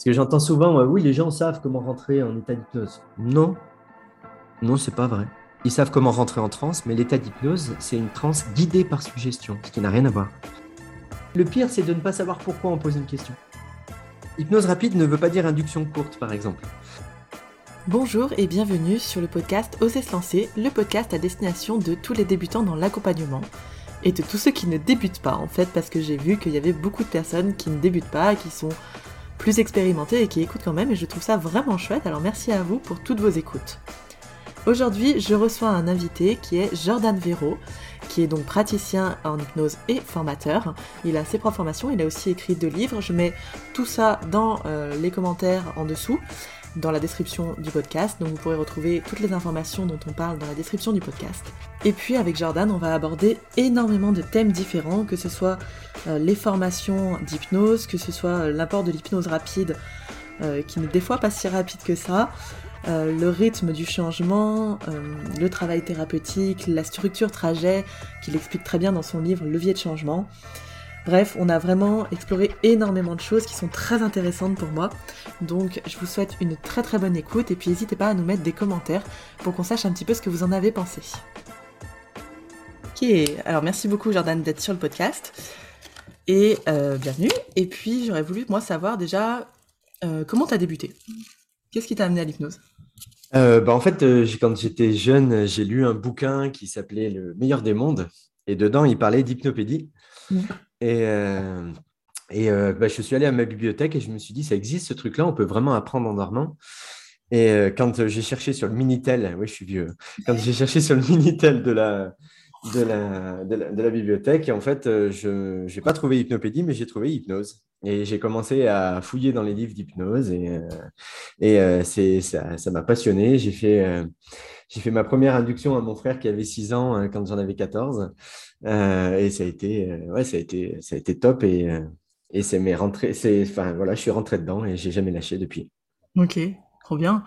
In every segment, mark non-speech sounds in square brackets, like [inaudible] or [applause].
Parce que j'entends souvent, oui, les gens savent comment rentrer en état d'hypnose. Non, non, c'est pas vrai. Ils savent comment rentrer en transe, mais l'état d'hypnose, c'est une transe guidée par suggestion, ce qui n'a rien à voir. Le pire, c'est de ne pas savoir pourquoi on pose une question. Hypnose rapide ne veut pas dire induction courte, par exemple. Bonjour et bienvenue sur le podcast Oser se lancer, le podcast à destination de tous les débutants dans l'accompagnement et de tous ceux qui ne débutent pas en fait, parce que j'ai vu qu'il y avait beaucoup de personnes qui ne débutent pas, qui sont plus expérimentées et qui écoutent quand même, et je trouve ça vraiment chouette, alors merci à vous pour toutes vos écoutes. Aujourd'hui, je reçois un invité qui est Jordan Véro, qui est donc praticien en hypnose et formateur. Il a ses propres formations, il a aussi écrit deux livres. Je mets tout ça dans euh, les commentaires en dessous, dans la description du podcast. Donc vous pourrez retrouver toutes les informations dont on parle dans la description du podcast. Et puis avec Jordan, on va aborder énormément de thèmes différents, que ce soit euh, les formations d'hypnose, que ce soit euh, l'apport de l'hypnose rapide, qui n'est des fois pas si rapide que ça. Euh, le rythme du changement, euh, le travail thérapeutique, la structure trajet, qu'il explique très bien dans son livre Levier de changement. Bref, on a vraiment exploré énormément de choses qui sont très intéressantes pour moi. Donc je vous souhaite une très très bonne écoute et puis n'hésitez pas à nous mettre des commentaires pour qu'on sache un petit peu ce que vous en avez pensé. Ok, alors merci beaucoup Jordan d'être sur le podcast et euh, bienvenue. Et puis j'aurais voulu moi savoir déjà comment tu as débuté? Qu'est-ce qui t'a amené à l'hypnose? Euh, bah, en fait, euh, quand j'étais jeune, j'ai lu un bouquin qui s'appelait Le meilleur des mondes. Et dedans, il parlait d'hypnopédie. Mmh. Et, euh, et bah, je suis allé à ma bibliothèque et je me suis dit, ça existe ce truc-là, on peut vraiment apprendre en dormant. Et quand j'ai cherché sur le Minitel, oui, je suis vieux, quand j'ai cherché sur le Minitel de la, de la, de la, bibliothèque, en fait, je n'ai pas trouvé hypnopédie, mais j'ai trouvé hypnose. Et j'ai commencé à fouiller dans les livres d'hypnose et, euh, et euh, c'est, ça, ça m'a passionné. J'ai fait, euh, j'ai fait ma première induction à mon frère qui avait 6 ans quand j'en avais 14. Et ça a été, ouais, ça a été, ça a été top et, et c'est mes rentrées, c'est, enfin voilà, je suis rentré dedans et j'ai jamais lâché depuis. Ok, trop bien.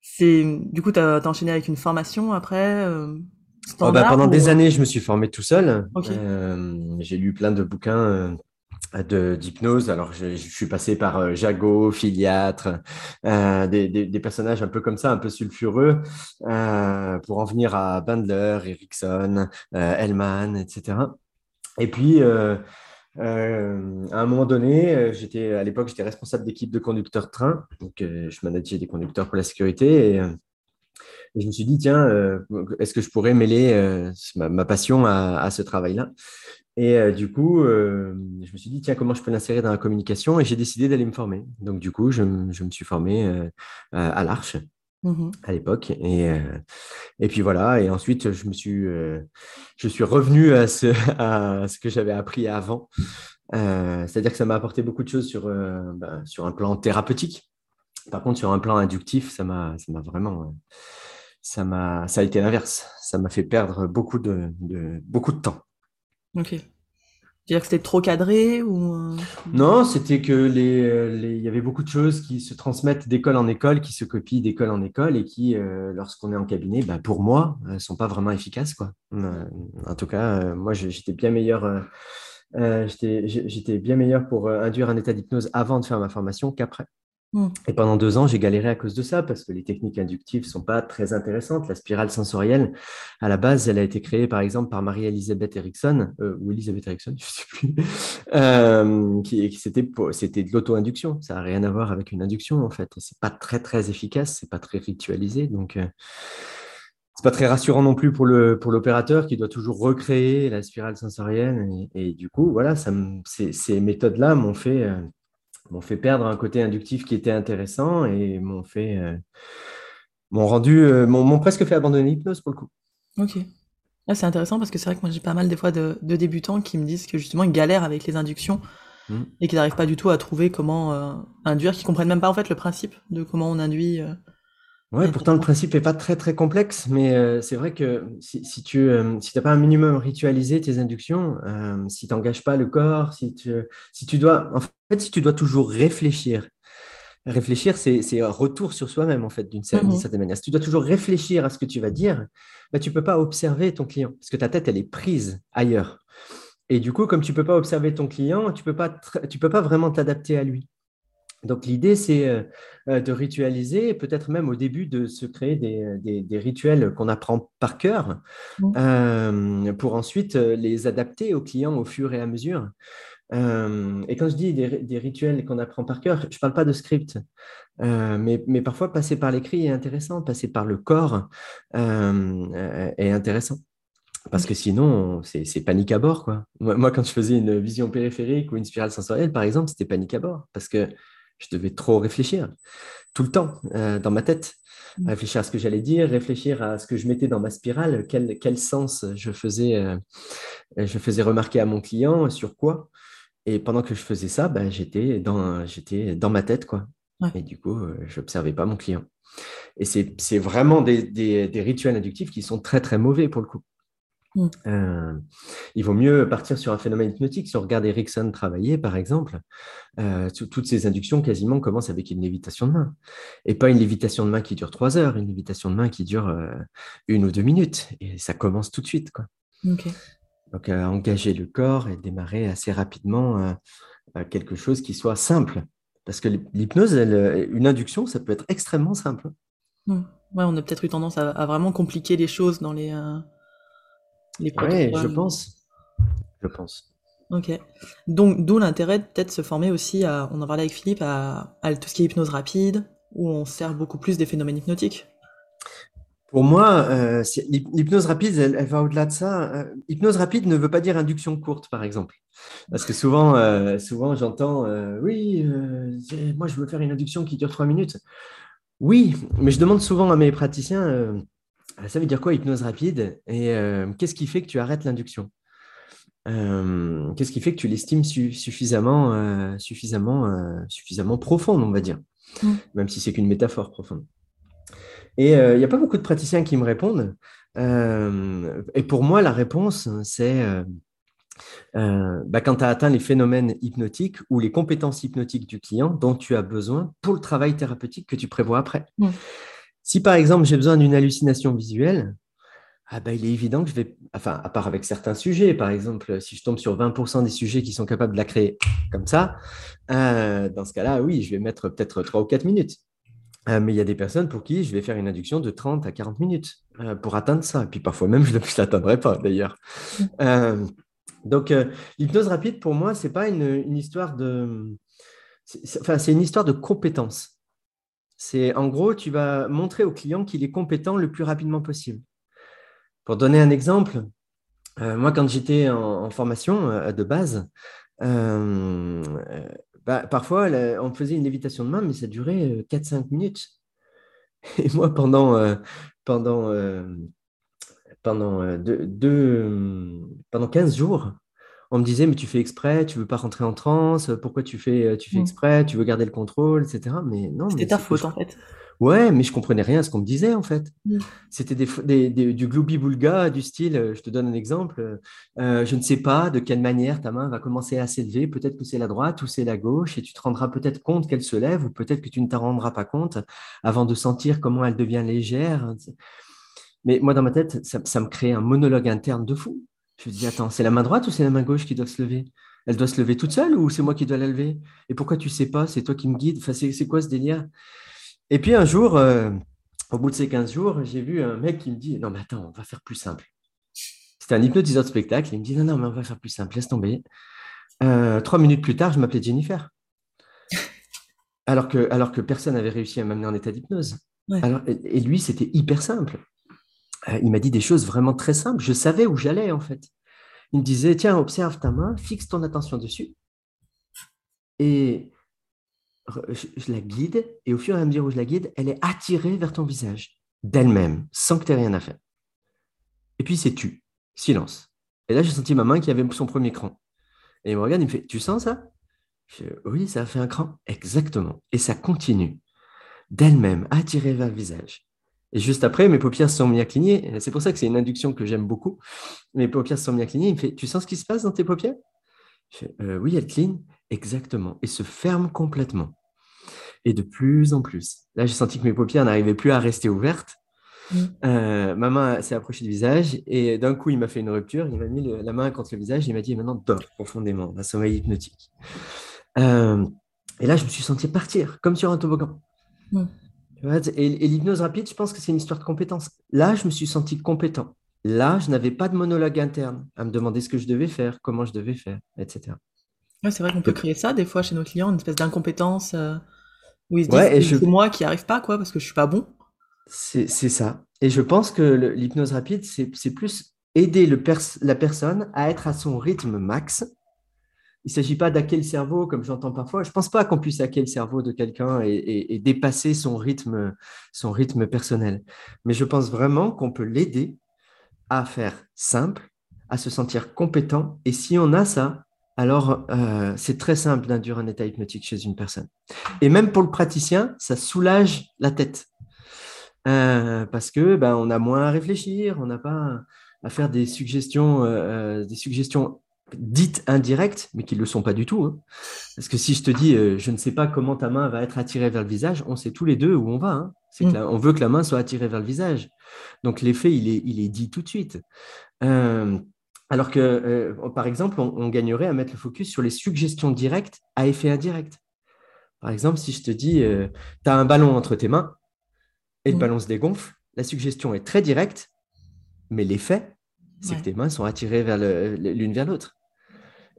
C'est, du coup, tu as, enchaîné avec une formation après oh, bah, Pendant des années, je me suis formé tout seul. j'ai lu plein de bouquins d'hypnose. Alors, je, suis passé par euh, Jago, Filiatre, euh, des, personnages un peu comme ça, un peu sulfureux, euh, pour en venir à Bandler, Erickson, Hellman, etc. Et puis, à un moment donné, j'étais à l'époque, j'étais responsable d'équipe de conducteurs train, donc je manageais des conducteurs pour la sécurité. Et, je me suis dit, tiens, est-ce que je pourrais mêler ma, passion à ce travail-là? Et euh, du coup, euh, je me suis dit, tiens, comment je peux l'insérer dans la communication? Et j'ai décidé d'aller me former. Donc, du coup, je, je me suis formé euh, à l'Arche mmh à l'époque. Et, et puis voilà. Et ensuite, je me suis, je suis revenu à ce, [laughs] à ce que j'avais appris avant. C'est-à-dire que ça m'a apporté beaucoup de choses sur, bah, sur un plan thérapeutique. Par contre, sur un plan inductif, ça m'a vraiment. ça, m'a, ça a été l'inverse. Ça m'a fait perdre beaucoup de, de, beaucoup de temps. Ok. C'est-à-dire que c'était trop cadré ou euh, Non, c'était que les, il y avait beaucoup de choses qui se transmettent d'école en école, qui se copient d'école en école et qui, euh, lorsqu'on est en cabinet, bah, pour moi, ne sont pas vraiment efficaces. Quoi. Euh, en tout cas, moi, j'étais bien meilleur. j'étais bien meilleur pour induire un état d'hypnose avant de faire ma formation qu'après. Mmh. Et pendant deux ans, j'ai galéré à cause de ça parce que les techniques inductives sont pas très intéressantes. La spirale sensorielle, à la base, elle a été créée par exemple par Marie-Elisabeth Erickson euh, ou Elisabeth Erickson, [laughs] je sais plus, euh, qui, c'était c'était de l'auto-induction. Ça n'a rien à voir avec une induction en fait. C'est pas très très efficace, c'est pas très ritualisé, donc euh, c'est pas très rassurant non plus pour le pour l'opérateur qui doit toujours recréer la spirale sensorielle. Et, du coup, voilà, ces méthodes-là m'ont fait m'ont fait perdre un côté inductif qui était intéressant et m'ont fait euh, m'ont rendu euh, m'ont presque fait abandonner l'hypnose pour le coup. Ok. c'est intéressant parce que c'est vrai que moi j'ai pas mal des fois de, débutants qui me disent que justement ils galèrent avec les inductions mmh. et qu'ils n'arrivent pas du tout à trouver comment euh, induire, qu'ils comprennent même pas en fait le principe de comment on induit. Ouais, pourtant le principe n'est pas très très complexe, mais euh, c'est vrai que si, si tu n'as euh, pas un minimum ritualisé tes inductions, euh, si tu n'engages pas le corps, si tu, si tu dois, en fait, si tu dois toujours réfléchir, réfléchir, c'est un retour sur soi-même en fait d'une certaine, mmh certaine, manière. Si tu dois toujours réfléchir à ce que tu vas dire, bah, tu peux pas observer ton client parce que ta tête elle est prise ailleurs. Et du coup, comme tu peux pas observer ton client, tu peux pas, tu peux pas vraiment t'adapter à lui. Donc l'idée, c'est euh, euh, de ritualiser, peut-être même au début de se créer des, rituels qu'on apprend par cœur, mmh. euh, pour ensuite les adapter aux clients au fur et à mesure. et quand je dis des, rituels qu'on apprend par cœur, je ne parle pas de script, mais, mais, parfois passer par l'écrit est intéressant, passer par le corps est intéressant. Parce que sinon, c'est panique à bord. Quoi. Moi, quand je faisais une vision périphérique ou une spirale sensorielle, par exemple, c'était panique à bord. Parce que je devais trop réfléchir tout le temps euh, dans ma tête. Mmh. Réfléchir à ce que j'allais dire, réfléchir à ce que je mettais dans ma spirale, quel, quel sens je faisais, euh, je faisais remarquer à mon client, sur quoi. Et pendant que je faisais ça, ben, j'étais dans, dans ma tête. quoi. Et du coup, euh, je n'observais pas mon client. Et c'est vraiment des, des, des, rituels inductifs qui sont très, très mauvais pour le coup. Mm. Euh, il vaut mieux partir sur un phénomène hypnotique. Si on regarde Erickson travailler, par exemple, euh, toutes ces inductions quasiment commencent avec une lévitation de main. Et pas une lévitation de main qui dure trois heures, une lévitation de main qui dure euh, une ou deux minutes. Et ça commence tout de suite. Quoi. Donc, engager le corps et démarrer assez rapidement quelque chose qui soit simple. Parce que l'hypnose, une induction, ça peut être extrêmement simple. Mm. Ouais, on a peut-être eu tendance à, vraiment compliquer les choses dans les, oui, je pense. Je pense. Ok. Donc, d'où l'intérêt de peut-être se former aussi à, on en parlait avec Philippe, à, tout ce qui est hypnose rapide, où on sert beaucoup plus des phénomènes hypnotiques. Pour moi, euh, l'hypnose rapide, elle, va au-delà de ça. Euh, hypnose rapide ne veut pas dire induction courte, par exemple. Parce que souvent, euh, souvent j'entends, oui, moi je veux faire une induction qui dure trois minutes. Oui, mais je demande souvent à mes praticiens, ça veut dire quoi hypnose rapide? Et euh, qu'est-ce qui fait que tu arrêtes l'induction? Euh, Qu'est-ce qui fait que tu l'estimes suffisamment, euh, suffisamment, suffisamment profonde, on va dire, mmh. même si c'est qu'une métaphore profonde Et il n'y a pas beaucoup de praticiens qui me répondent. et pour moi, la réponse, c'est bah, quand tu as atteint les phénomènes hypnotiques ou les compétences hypnotiques du client dont tu as besoin pour le travail thérapeutique que tu prévois après. Mmh. Si par exemple j'ai besoin d'une hallucination visuelle, ah ben, il est évident que je vais, enfin, à part avec certains sujets, par exemple, si je tombe sur 20% des sujets qui sont capables de la créer comme ça, euh, dans ce cas-là, oui, je vais mettre peut-être 3 ou 4 minutes. Euh, mais il y a des personnes pour qui je vais faire une induction de 30 à 40 minutes euh, pour atteindre ça. Et puis parfois même, je ne [laughs] l'atteindrai pas d'ailleurs. donc, l'hypnose rapide, pour moi, ce n'est pas une, une, histoire de. Enfin, c'est une histoire de compétence. C'est en gros, tu vas montrer au client qu'il est compétent le plus rapidement possible. Pour donner un exemple, euh, moi, quand j'étais en, formation euh, de base, euh, bah, parfois, on faisait une lévitation de main, mais ça durait 4-5 minutes. [laughs] Et moi, pendant, pendant, pendant 15 jours, on me disait, mais tu fais exprès, tu veux pas rentrer en transe, pourquoi tu fais, tu fais mmh. exprès, tu veux garder le contrôle, etc. Mais non. C'était ta faute, en fait. Ouais, mais je comprenais rien à ce qu'on me disait, en fait. Mmh. C'était des, du gloubi-boulga, du style, euh, je te donne un exemple, euh, je ne sais pas de quelle manière ta main va commencer à s'élever, peut-être que c'est la droite ou c'est la gauche, et tu te rendras peut-être compte qu'elle se lève, ou peut-être que tu ne t'en rendras pas compte avant de sentir comment elle devient légère. Mais moi, dans ma tête, ça, ça me crée un monologue interne de fou. Je me dis, attends, c'est la main droite ou c'est la main gauche qui doit se lever? Elle doit se lever toute seule ou c'est moi qui dois la lever? Et pourquoi tu sais pas? C'est toi qui me guide enfin, C'est quoi ce délire? Et puis un jour, euh, au bout de ces 15 jours, j'ai vu un mec qui me dit, non mais attends, on va faire plus simple. C'était un hypnotiseur de spectacle. Il me dit, non, non, mais on va faire plus simple, laisse tomber. Euh, trois minutes plus tard, je m'appelais Jennifer. Alors que, alors que personne n'avait réussi à m'amener en état d'hypnose. et lui, c'était hyper simple. Euh, il m'a dit des choses vraiment très simples. Je savais où j'allais, en fait. Il me disait, tiens, observe ta main, fixe ton attention dessus. Et je, la guide, et au fur et à mesure où je la guide, elle est attirée vers ton visage, d'elle-même, sans que tu aies rien à faire. Et puis c'est tu, silence. Et là, j'ai senti ma main qui avait son premier cran. Et il me regarde, il me fait, tu sens ça? Oui, ça a fait un cran. Exactement. Et ça continue, d'elle-même, attirée vers le visage. Et juste après, mes paupières sont mis à cligner. C'est pour ça que c'est une induction que j'aime beaucoup. Mes paupières sont mis à cligner. Il me fait Tu sens ce qui se passe dans tes paupières? Je fais, euh, Oui, elles clignent. Exactement. Et se ferment complètement. Et de plus en plus. Là, j'ai senti que mes paupières n'arrivaient plus à rester ouvertes. Mm. Euh, ma main s'est approchée du visage et d'un coup, il m'a fait une rupture. Il m'a mis la main contre le visage. Et il m'a dit Maintenant, dors profondément, un sommeil hypnotique. Euh, Et là, je me suis senti partir, comme sur un toboggan. Et, l'hypnose rapide, je pense que c'est une histoire de compétence. Là, je me suis senti compétent. Là, je n'avais pas de monologue interne à me demander ce que je devais faire, comment je devais faire, etc. Ouais, c'est vrai qu'on peut créer ça des fois chez nos clients, une espèce d'incompétence euh, où ils se disent c'est moi qui arrive pas, quoi, parce que je suis pas bon. C'est ça. Et je pense que l'hypnose rapide, c'est plus aider le la personne à être à son rythme max il ne s'agit pas d'hacker le cerveau, comme j'entends parfois. Je ne pense pas qu'on puisse hacker le cerveau de quelqu'un et, dépasser son rythme, son rythme personnel. Mais je pense vraiment qu'on peut l'aider à faire simple, à se sentir compétent. Et si on a ça, alors euh, c'est très simple d'induire un état hypnotique chez une personne. Et même pour le praticien, ça soulage la tête. Euh, parce que ben, on a moins à réfléchir, on n'a pas à faire des suggestions, euh, des suggestions dites indirectes, mais qui ne le sont pas du tout. Hein. Parce que si je te dis, euh, je ne sais pas comment ta main va être attirée vers le visage, on sait tous les deux où on va. Hein. Mm. on veut que la main soit attirée vers le visage. Donc l'effet, il est, il est dit tout de suite. Euh, alors que, euh, par exemple, on, gagnerait à mettre le focus sur les suggestions directes à effet indirect. Par exemple, si je te dis, tu as un ballon entre tes mains et le mm. ballon se dégonfle, la suggestion est très directe, mais l'effet, c'est que tes mains sont attirées vers l'une vers l'autre.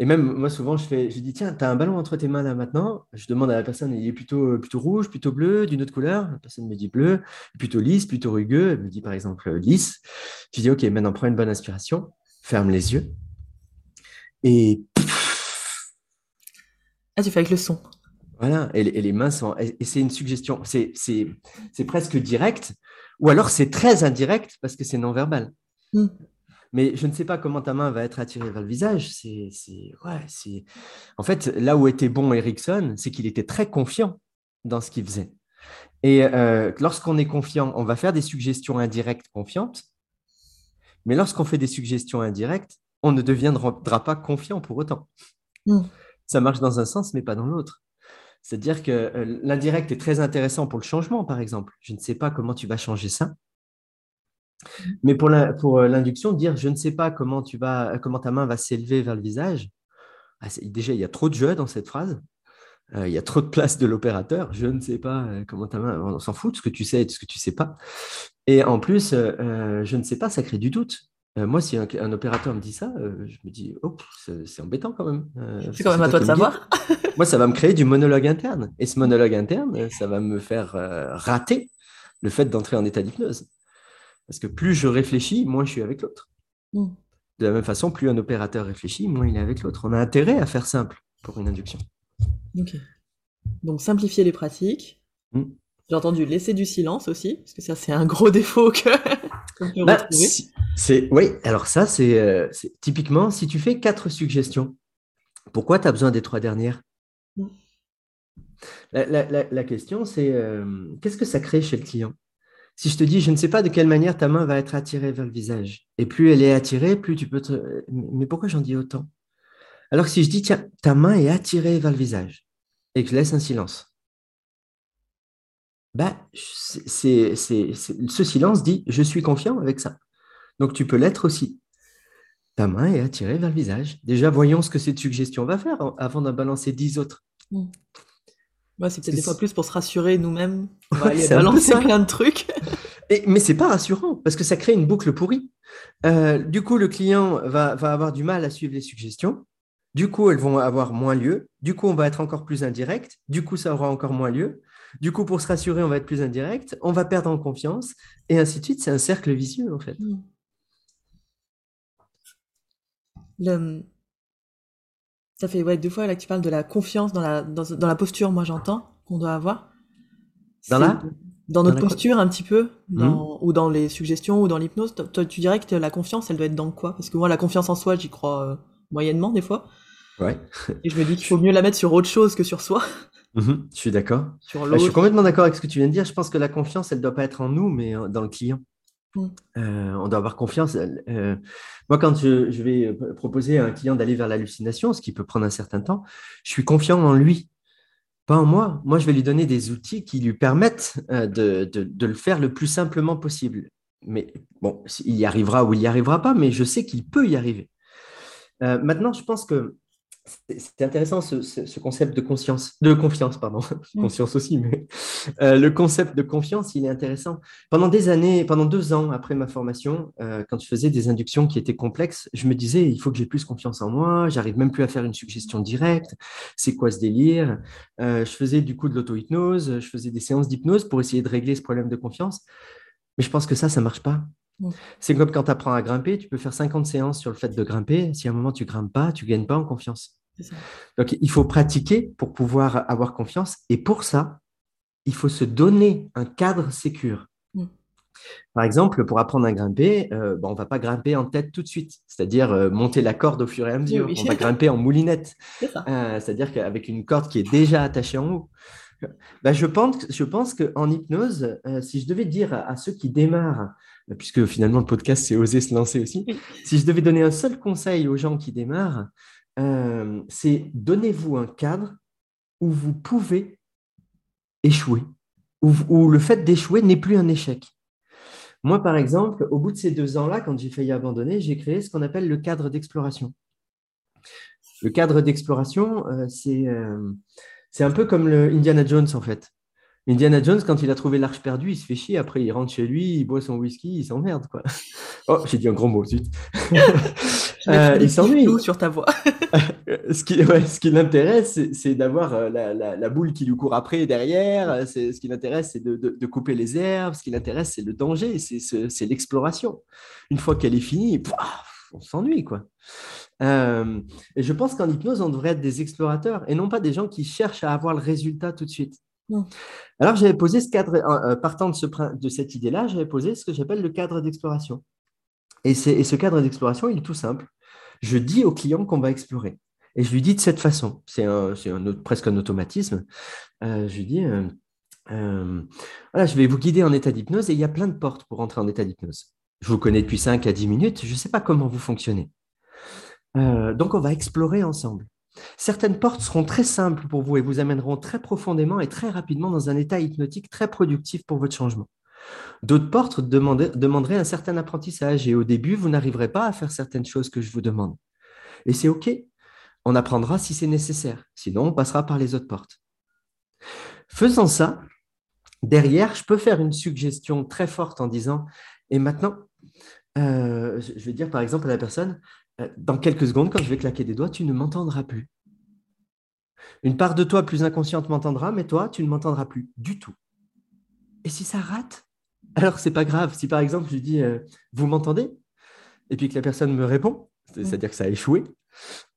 Et même, moi, souvent, je, fais, je dis, tiens, tu as un ballon entre tes mains là maintenant. Je demande à la personne, il est plutôt, plutôt rouge, plutôt bleu, d'une autre couleur. La personne me dit bleu, plutôt lisse, plutôt rugueux. Elle me dit, par exemple, lisse. Je dis, OK, maintenant, prends une bonne inspiration, ferme les yeux. Et. Ah, tu fais avec le son. Voilà, et, les mains sont. Et c'est une suggestion, c'est presque direct, ou alors c'est très indirect parce que c'est non-verbal. Hmm. Mais je ne sais pas comment ta main va être attirée vers le visage. C'est, ouais, c'est... En fait, là où était bon Erickson, c'est qu'il était très confiant dans ce qu'il faisait. Et euh, lorsqu'on est confiant, on va faire des suggestions indirectes confiantes. Mais lorsqu'on fait des suggestions indirectes, on ne deviendra pas confiant pour autant. Hmm. Ça marche dans un sens, mais pas dans l'autre. C'est-à-dire que euh, l'indirect est très intéressant pour le changement, par exemple. Je ne sais pas comment tu vas changer ça. Mais pour euh, l'induction, dire je ne sais pas comment, tu vas, comment ta main va s'élever vers le visage, ah, déjà, il y a trop de jeu dans cette phrase. Euh, il y a trop de place de l'opérateur. Je ne sais pas euh, comment ta main. On s'en fout de ce que tu sais et de ce que tu ne sais pas. Et en plus, je ne sais pas, ça crée du doute. moi, si un, opérateur me dit ça, je me dis, oh, c'est embêtant quand même. c'est quand même à toi de savoir. [laughs] moi, ça va me créer du monologue interne. Et ce monologue interne, ça va me faire rater le fait d'entrer en état d'hypnose. Parce que plus je réfléchis, moins je suis avec l'autre. Mm. De la même façon, plus un opérateur réfléchit, moins il est avec l'autre. On a intérêt à faire simple pour une induction. Ok. Donc simplifier les pratiques. Mm. J'ai entendu laisser du silence aussi, parce que ça c'est un gros [laughs] défaut que bah, c'est oui. Alors ça euh, c'est typiquement si tu fais quatre suggestions, pourquoi tu as besoin des trois dernières? Mm. la, question c'est euh, qu'est-ce que ça crée chez le client? Si je te dis, je ne sais pas de quelle manière ta main va être attirée vers le visage, et plus elle est attirée, plus tu peux te... Mais pourquoi j'en dis autant? Alors que si je dis, tiens, ta main est attirée vers le visage, et que je laisse un silence, bah, c'est, ce silence dit, je suis confiant avec ça. Donc tu peux l'être aussi. Ta main est attirée vers le visage. Déjà, voyons ce que cette suggestion va faire avant d'en balancer dix autres. Mmh c'est peut-être des fois plus pour se rassurer nous-mêmes. On va aller balancer plein de trucs. Et, mais c'est pas rassurant parce que ça crée une boucle pourrie. Euh, du coup, le client va, va, avoir du mal à suivre les suggestions. Du coup, elles vont avoir moins lieu. Du coup, on va être encore plus indirect. Du coup, ça aura encore moins lieu. Du coup, pour se rassurer, on va être plus indirect. On va perdre en confiance. Et ainsi de suite. C'est un cercle vicieux, en fait. Le, ça fait ouais, deux fois là que tu parles de la confiance dans la, dans, dans la posture, moi j'entends, qu'on doit avoir. Dans la Dans notre posture un petit peu, hmm. ou dans les suggestions, ou dans l'hypnose. Toi, tu dirais que la confiance, elle doit être dans quoi? Parce que moi, la confiance en soi, j'y crois euh, moyennement des fois. Ouais. Et je me dis qu'il faut mieux la mettre sur autre chose que sur soi. [laughs] Mhm, je suis d'accord. je suis complètement d'accord avec ce que tu viens de dire. Je pense que la confiance, elle ne doit pas être en nous, mais dans le client. Mm. Euh, on doit avoir confiance. Euh, moi, quand je, vais proposer à un client d'aller vers l'hallucination, ce qui peut prendre un certain temps, je suis confiant en lui, pas en moi. Moi, je vais lui donner des outils qui lui permettent euh, de, le faire le plus simplement possible. Mais bon, il y arrivera ou il n'y arrivera pas, mais je sais qu'il peut y arriver. maintenant, je pense que c'est intéressant ce, concept de conscience, de confiance, pardon, [laughs] mm. conscience aussi, mais euh, le concept de confiance, il est intéressant. Pendant des années, pendant deux ans après ma formation, euh, quand je faisais des inductions qui étaient complexes, je me disais, il faut que j'ai plus confiance en moi, j'arrive même plus à faire une suggestion directe, c'est quoi ce délire? Euh, Je faisais du coup de l'auto-hypnose, je faisais des séances d'hypnose pour essayer de régler ce problème de confiance, mais je pense que ça, ça marche pas. Mm. C'est comme quand tu apprends à grimper, tu peux faire 50 séances sur le fait de grimper. Si à un moment tu grimpes pas, tu gagnes pas en confiance. Donc il faut pratiquer pour pouvoir avoir confiance. Et pour ça, il faut se donner un cadre sécure. Mm. Par exemple, pour apprendre à grimper, euh, bon, on ne va pas grimper en tête tout de suite, c'est-à-dire euh, monter la corde au fur et à mesure. On va grimper en moulinette, [laughs] euh, c'est-à-dire qu'avec une corde qui est déjà attachée en haut. Ben, je pense, je pense qu'en hypnose, si je devais dire à ceux qui démarrent puisque finalement le podcast, c'est oser se lancer aussi. Si je devais donner un seul conseil aux gens qui démarrent, euh, c'est donnez-vous un cadre où vous pouvez échouer, où, le fait d'échouer n'est plus un échec. Moi, par exemple, au bout de ces deux ans-là, quand j'ai failli abandonner, j'ai créé ce qu'on appelle le cadre d'exploration. Le cadre d'exploration, euh, euh, c'est un peu comme le Indiana Jones, en fait. Indiana Jones, quand il a trouvé l'arche perdue, il se fait chier. Après, il rentre chez lui, il boit son whisky, il s'emmerde. Oh, j'ai dit un grand mot, zut. [laughs] euh, il s'ennuie. sur ta voix. [laughs] ce qui, ouais, ce qui l'intéresse, c'est d'avoir euh, la, la, la, boule qui lui court après derrière. Ce qui l'intéresse, c'est de, de, de, couper les herbes. Ce qui l'intéresse, c'est le danger, c'est l'exploration. Une fois qu'elle est finie, on s'ennuie. quoi. Euh, et je pense qu'en hypnose, on devrait être des explorateurs et non pas des gens qui cherchent à avoir le résultat tout de suite. Alors, j'avais posé ce cadre, euh, partant de, ce, de cette idée-là, j'avais posé ce que j'appelle le cadre d'exploration. Et, ce cadre d'exploration, il est tout simple. Je dis au client qu'on va explorer. Et je lui dis de cette façon. C'est presque un automatisme. Euh, je lui dis, euh, voilà, je vais vous guider en état d'hypnose et il y a plein de portes pour entrer en état d'hypnose. Je vous connais depuis 5 à 10 minutes, je ne sais pas comment vous fonctionnez. donc, on va explorer ensemble. Certaines portes seront très simples pour vous et vous amèneront très profondément et très rapidement dans un état hypnotique très productif pour votre changement. D'autres portes demanderaient un certain apprentissage et au début, vous n'arriverez pas à faire certaines choses que je vous demande. Et c'est OK. On apprendra si c'est nécessaire. Sinon, on passera par les autres portes. Faisant ça, derrière, je peux faire une suggestion très forte en disant, et maintenant, euh, je vais dire par exemple à la personne, euh, dans quelques secondes, quand je vais claquer des doigts, tu ne m'entendras plus. Une part de toi plus inconsciente m'entendra, mais toi, tu ne m'entendras plus du tout. Et si ça rate, alors c'est pas grave. Si par exemple je dis euh, vous m'entendez? Et puis que la personne me répond, c'est-à-dire que ça a échoué,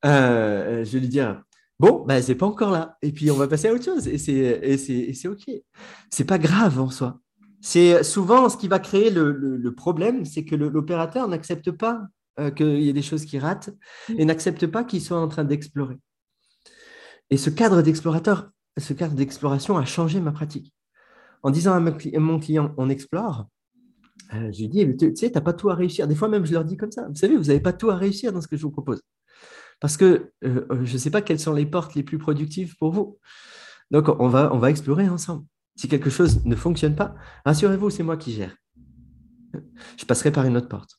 euh, je vais lui dire bon, ben, c'est pas encore là. Et puis on va passer à autre chose et c'est ok. C'est pas grave en soi. C'est souvent ce qui va créer le problème, c'est que l'opérateur n'accepte pas euh, qu'il y ait des choses qui ratent mm. et n'accepte pas qu'il soit en train d'explorer. Et ce cadre d'explorateur, ce cadre d'exploration a changé ma pratique. En disant à mon client, on explore, euh, je lui dis, tu sais, tu n'as pas tout à réussir. Des fois même, je leur dis comme ça, vous savez, vous n'avez pas tout à réussir dans ce que je vous propose. Parce que euh, je ne sais pas quelles sont les portes les plus productives pour vous. Donc, on va, on va explorer ensemble. Si quelque chose ne fonctionne pas, rassurez-vous, c'est moi qui gère. Je passerai par une autre porte.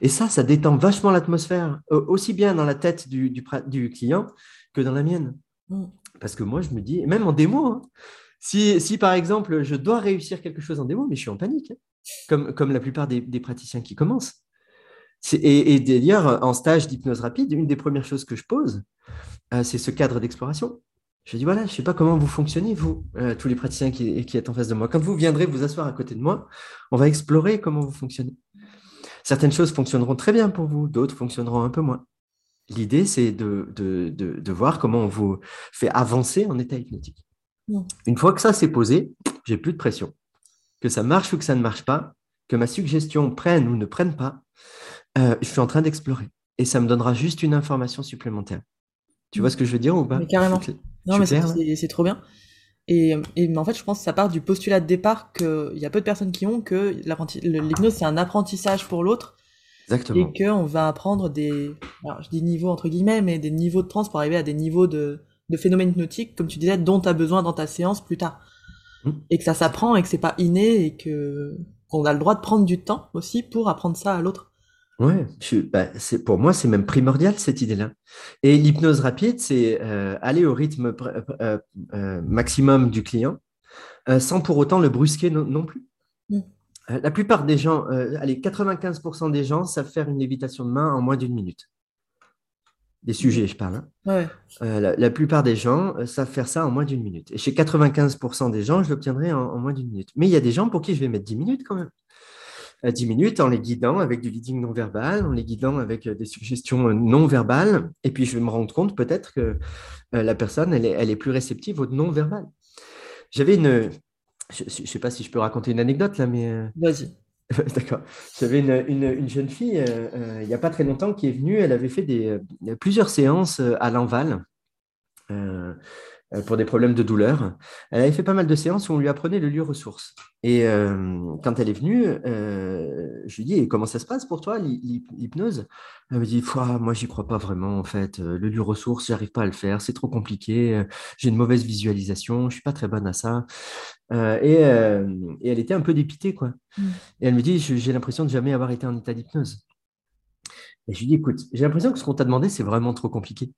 Et ça, ça détend vachement l'atmosphère, aussi bien dans la tête du, du, client que dans la mienne. Mm. Parce que moi, je me dis, même en démo, hein, si, par exemple, je dois réussir quelque chose en démo, mais je suis en panique, hein, comme, la plupart des, praticiens qui commencent. Et, d'ailleurs, en stage d'hypnose rapide, une des premières choses que je pose, euh, c'est ce cadre d'exploration. Je dis, voilà, je ne sais pas comment vous fonctionnez, vous, euh, tous les praticiens qui, êtes en face de moi. Quand vous viendrez vous asseoir à côté de moi, on va explorer comment vous fonctionnez. Certaines choses fonctionneront très bien pour vous, d'autres fonctionneront un peu moins. L'idée, c'est de, voir comment on vous fait avancer en état hypnotique. Une fois que ça s'est posé, j'ai plus de pression. Que ça marche ou que ça ne marche pas, que ma suggestion prenne ou ne prenne pas, euh, je suis en train d'explorer. Et ça me donnera juste une information supplémentaire. Tu vois ce que je veux dire ou pas? Carrément. Non, mais c'est trop bien. Et, en fait, je pense que ça part du postulat de départ qu'il y a peu de personnes qui ont que l'hypnose, c'est un apprentissage pour l'autre. Exactement. Et qu'on va apprendre des, alors je dis niveaux entre guillemets, mais des niveaux de trans pour arriver à des niveaux de, de phénomènes hypnotiques, comme tu disais, dont tu as besoin dans ta séance plus tard. Mmh. Et que ça s'apprend et que c'est pas inné et que qu'on a le droit de prendre du temps aussi pour apprendre ça à l'autre. Ouais, bah, pour moi, c'est même primordial cette idée-là. Et l'hypnose rapide, c'est euh, aller au rythme euh, euh, maximum du client sans pour autant le brusquer non, plus. Mm. la plupart des gens, allez, 95% des gens savent faire une lévitation de main en moins d'une minute. Des sujets, je parle. Hein. La, plupart des gens savent faire ça en moins d'une minute. Et chez 95% des gens, je l'obtiendrai en, en moins d'une minute. Mais il y a des gens pour qui je vais mettre 10 minutes quand même. 10 minutes en les guidant avec du leading non verbal, en les guidant avec euh, des suggestions euh, non verbales. Et puis, je vais me rendre compte peut-être que euh, la personne, elle est, elle est plus réceptive au non verbal. J'avais une. Je ne sais pas si je peux raconter une anecdote là, mais. Vas-y. [laughs] D'accord. J'avais une, une, jeune fille il n'y a pas très longtemps qui est venue. Elle avait fait des, plusieurs séances à l'Enval. Euh, pour des problèmes de douleur. Elle avait fait pas mal de séances où on lui apprenait le lieu ressource. Et euh, quand elle est venue, euh, je lui dis Comment ça se passe pour toi, l'hypnose? Elle me dit Moi, j'y crois pas vraiment, en fait. Le lieu ressource, j'arrive pas à le faire, c'est trop compliqué, j'ai une mauvaise visualisation, je suis pas très bonne à ça. et, elle était un peu dépitée, quoi. Mmh. Et elle me dit J'ai l'impression de jamais avoir été en état d'hypnose. Et je lui dis, écoute, j'ai l'impression que ce qu'on t'a demandé, c'est vraiment trop compliqué.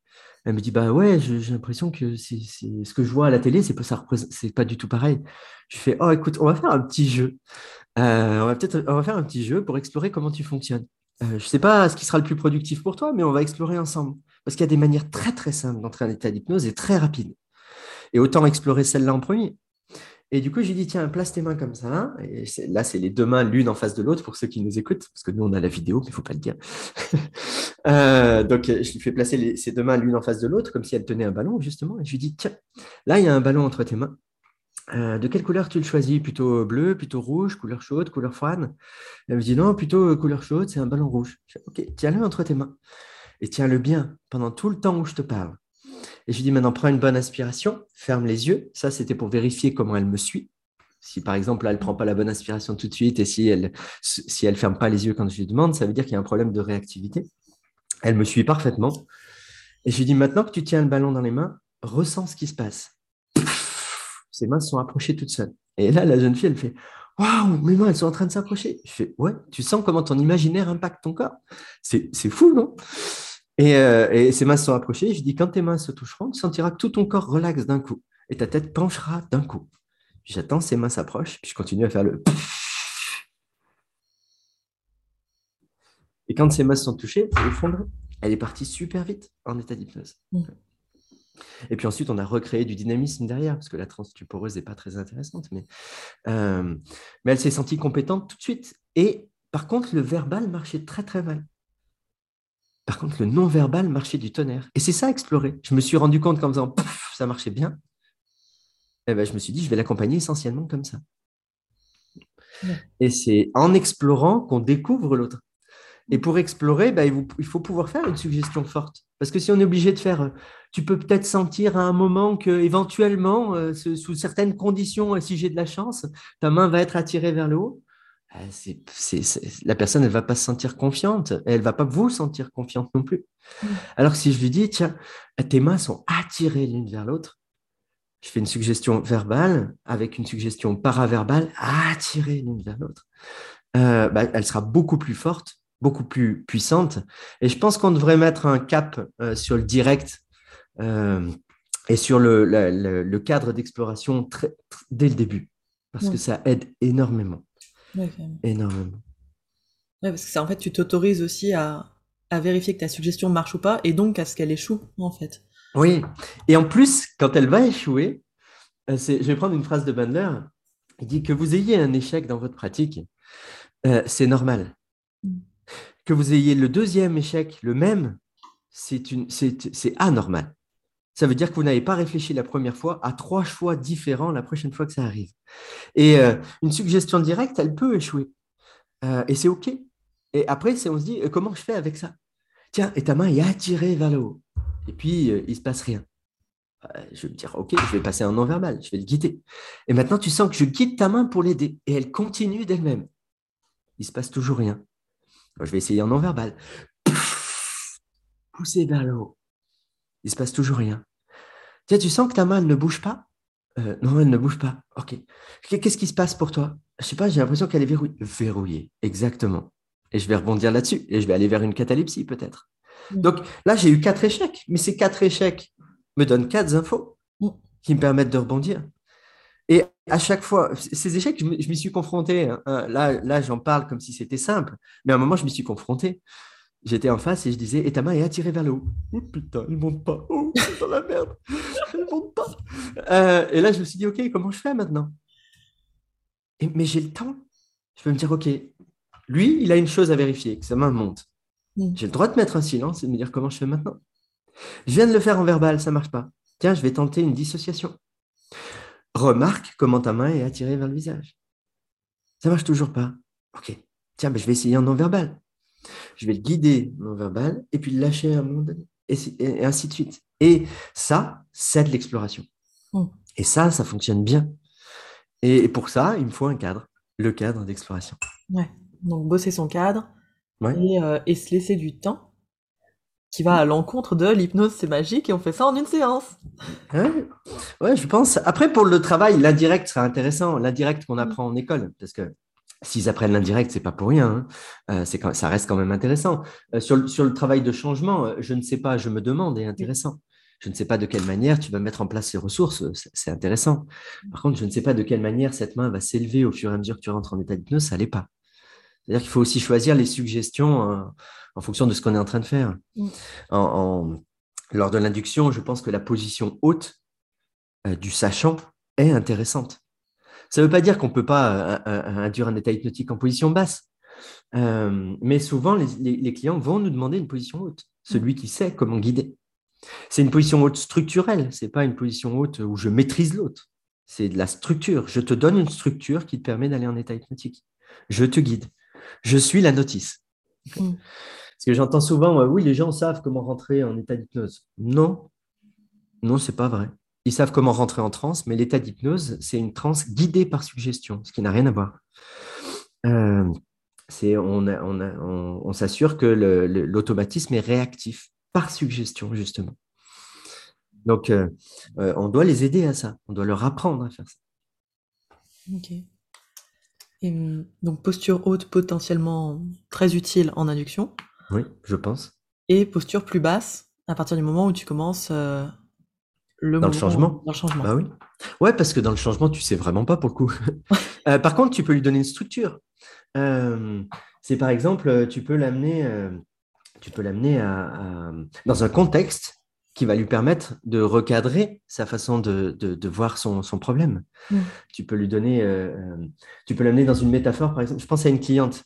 Elle me dit, bah ouais, j'ai l'impression que ce que je vois à la télé, c'est pas, pas du tout pareil. Je fais, oh écoute, on va faire un petit jeu. Euh, on va peut-être, faire un petit jeu pour explorer comment tu fonctionnes. Euh, je ne sais pas ce qui sera le plus productif pour toi, mais on va explorer ensemble. Parce qu'il y a des manières très très simples d'entrer en état d'hypnose et très rapides. Et autant explorer celle-là en premier. Et du coup, j'ai dit, tiens, place tes mains comme ça. Et là, c'est les deux mains l'une en face de l'autre pour ceux qui nous écoutent, parce que nous, on a la vidéo, mais il ne faut pas le dire. [laughs] Euh, donc, je lui fais placer ces deux mains l'une en face de l'autre, comme si elle tenait un ballon, justement. Et je lui dis, tiens, là, il y a un ballon entre tes mains. Euh, de quelle couleur tu le choisis? Plutôt bleu, plutôt rouge, couleur chaude, couleur froide? Elle me dit, non, plutôt couleur chaude, c'est un ballon rouge. Je fais, ok, tiens-le entre tes mains. Et tiens-le bien pendant tout le temps où je te parle. Et je lui dis maintenant, prends une bonne inspiration, ferme les yeux. Ça, c'était pour vérifier comment elle me suit. Si par exemple, là, elle ne prend pas la bonne inspiration tout de suite et si elle si elle ferme pas les yeux quand je lui demande, ça veut dire qu'il y a un problème de réactivité. Elle me suit parfaitement. Et je lui dis maintenant que tu tiens le ballon dans les mains, ressens ce qui se passe. Ses mains se sont approchées toutes seules. Et là, la jeune fille, elle fait Waouh, mes mains, elles sont en train de s'approcher. Je fais Ouais, tu sens comment ton imaginaire impacte ton corps. C'est fou, non? Euh, et, ses mains se sont approchées. Je dis, quand tes mains se toucheront, tu sentiras que tout ton corps relaxe d'un coup. Et ta tête penchera d'un coup. J'attends, ses mains s'approchent, puis je continue à faire le... Et quand ses mains se sont touchées, elle Elle est partie super vite en état d'hypnose. Mm. Et puis ensuite, on a recréé du dynamisme derrière, parce que la transtuporeuse n'est pas très intéressante, mais, euh, mais elle s'est sentie compétente tout de suite. Et par contre, le verbal marchait très très mal. Par contre, le non-verbal marchait du tonnerre. Et c'est ça, explorer. Je me suis rendu compte qu'en faisant pouf, ça marchait bien. Et eh ben, je me suis dit, je vais l'accompagner essentiellement comme ça. Et c'est en explorant qu'on découvre l'autre. Et pour explorer, ben, il faut pouvoir faire une suggestion forte. Parce que si on est obligé de faire, euh, tu peux peut-être sentir à un moment que éventuellement, euh, sous certaines conditions, si j'ai de la chance, ta main va être attirée vers le haut. Ah, la personne, elle va pas se sentir confiante. Elle va pas vous sentir confiante non plus. Mm. Alors si je lui dis, tiens, tes mains sont attirées l'une vers l'autre, je fais une suggestion verbale avec une suggestion paraverbale, attirée l'une vers l'autre, euh, bah, elle sera beaucoup plus forte, beaucoup plus puissante. Et je pense qu'on devrait mettre un cap euh, sur le direct euh, et sur le, cadre d'exploration dès le début, parce que ça aide énormément. Énormément. parce que ça, en fait, tu t'autorises aussi à, vérifier que ta suggestion marche ou pas, et donc à ce qu'elle échoue, en fait. Oui, et en plus, quand elle va échouer, euh, je vais prendre une phrase de Bandler, il dit que vous ayez un échec dans votre pratique, euh, c'est normal. Mm. Que vous ayez le deuxième échec, le même, c'est anormal. Ça veut dire que vous n'avez pas réfléchi la première fois à trois choix différents la prochaine fois que ça arrive. Et euh, une suggestion directe, elle peut échouer. Euh, et c'est OK. Et après, on se dit, euh, comment je fais avec ça? Tiens, et ta main est attirée vers le haut. Et puis, il ne se passe rien. je vais me dire, OK, je vais passer un non-verbal, je vais le guider. Et maintenant, tu sens que je guide ta main pour l'aider. Et elle continue d'elle-même. Il ne se passe toujours rien. je vais essayer en non-verbal. Pousser vers le haut. Il ne se passe toujours rien tu sens que ta main ne bouge pas? Euh, Non, elle ne bouge pas. Ok. Qu'est-ce qui se passe pour toi? Je sais pas, j'ai l'impression qu'elle est verrouillée. Verrouillée, exactement. et je vais rebondir là-dessus et je vais aller vers une catalepsie peut-être. Mm. Donc là, j'ai eu quatre échecs, mais ces quatre échecs me donnent quatre infos mm. qui me permettent de rebondir. Et à chaque fois, ces échecs, je m'y suis confronté. Hein. Là, là j'en parle comme si c'était simple, mais à un moment, je m'y suis confronté. J'étais en face et je disais, et ta main est attirée vers le haut. Oh putain, elle monte pas. Oh, dans la merde. [laughs] Elle monte pas. Euh, et là, je me suis dit, OK, comment je fais maintenant? Et, Mais j'ai le temps. Je peux me dire, OK, lui, il a une chose à vérifier, que sa main monte. Mm. J'ai le droit de mettre un silence et de me dire comment je fais maintenant? Je viens de le faire en verbal, ça marche pas. Tiens, je vais tenter une dissociation. Remarque comment ta main est attirée vers le visage. Ça marche toujours pas. Ok. Tiens, ben, je vais essayer en non-verbal. Je vais le guider non-verbal et puis le lâcher à un moment donné. Et, ainsi de suite. Et ça, c'est de l'exploration. Mm. Et ça, ça fonctionne bien. Et pour ça, il me faut un cadre, le cadre d'exploration. Ouais. Donc bosser son cadre euh, et, se laisser du temps qui va à l'encontre de l'hypnose, c'est magique et on fait ça en une séance. Ouais. je pense. Après, pour le travail, l'indirect sera intéressant, l'indirect qu'on mm. apprend en école, parce que s'ils apprennent l'indirect, c'est pas pour rien. Hein. Euh, ça reste quand même intéressant. Euh, sur, sur, le travail de changement, je ne sais pas, je me demande, est intéressant. Je ne sais pas de quelle manière tu vas mettre en place ces ressources, c'est intéressant. Par contre, je ne sais pas de quelle manière cette main va s'élever au fur et à mesure que tu rentres en état d'hypnose, ça l'est pas. C'est-à-dire qu'il faut aussi choisir les suggestions en fonction de ce qu'on est en train de faire. Mm. lors de l'induction, je pense que la position haute euh, du sachant est intéressante. Ça ne veut pas dire qu'on ne peut pas euh, euh, induire un état hypnotique en position basse, mais souvent les, clients vont nous demander une position haute, celui qui sait comment guider. C'est une position haute structurelle, ce n'est pas une position haute où je maîtrise l'autre. C'est de la structure. Je te donne une structure qui te permet d'aller en état hypnotique. Je te guide je suis la notice. Mm. Parce que j'entends souvent, oui, les gens savent comment rentrer en état d'hypnose. Non, non, c'est pas vrai. Ils savent comment rentrer en transe, mais l'état d'hypnose, c'est une transe guidée par suggestion, ce qui n'a rien à voir. Euh, on, on, s'assure que l'automatisme est réactif par suggestion, justement. Donc, euh, euh, on doit les aider à ça, on doit leur apprendre à faire ça. Ok. Hum, donc posture haute potentiellement très utile en induction. Oui, je pense. Et posture plus basse à partir du moment où tu commences euh, le, dans le changement. Dans le changement. Bah oui. Ouais, parce que dans le changement, tu sais vraiment pas pour le coup. [laughs] Euh, par contre, tu peux lui donner une structure. Euh, c'est par exemple, tu peux l'amener, tu peux l'amener à, dans un contexte qui va lui permettre de recadrer sa façon de, de, voir son, son problème. Mm. Tu peux lui donner, euh, euh, tu peux l'amener dans une métaphore, par exemple. Je pense à une cliente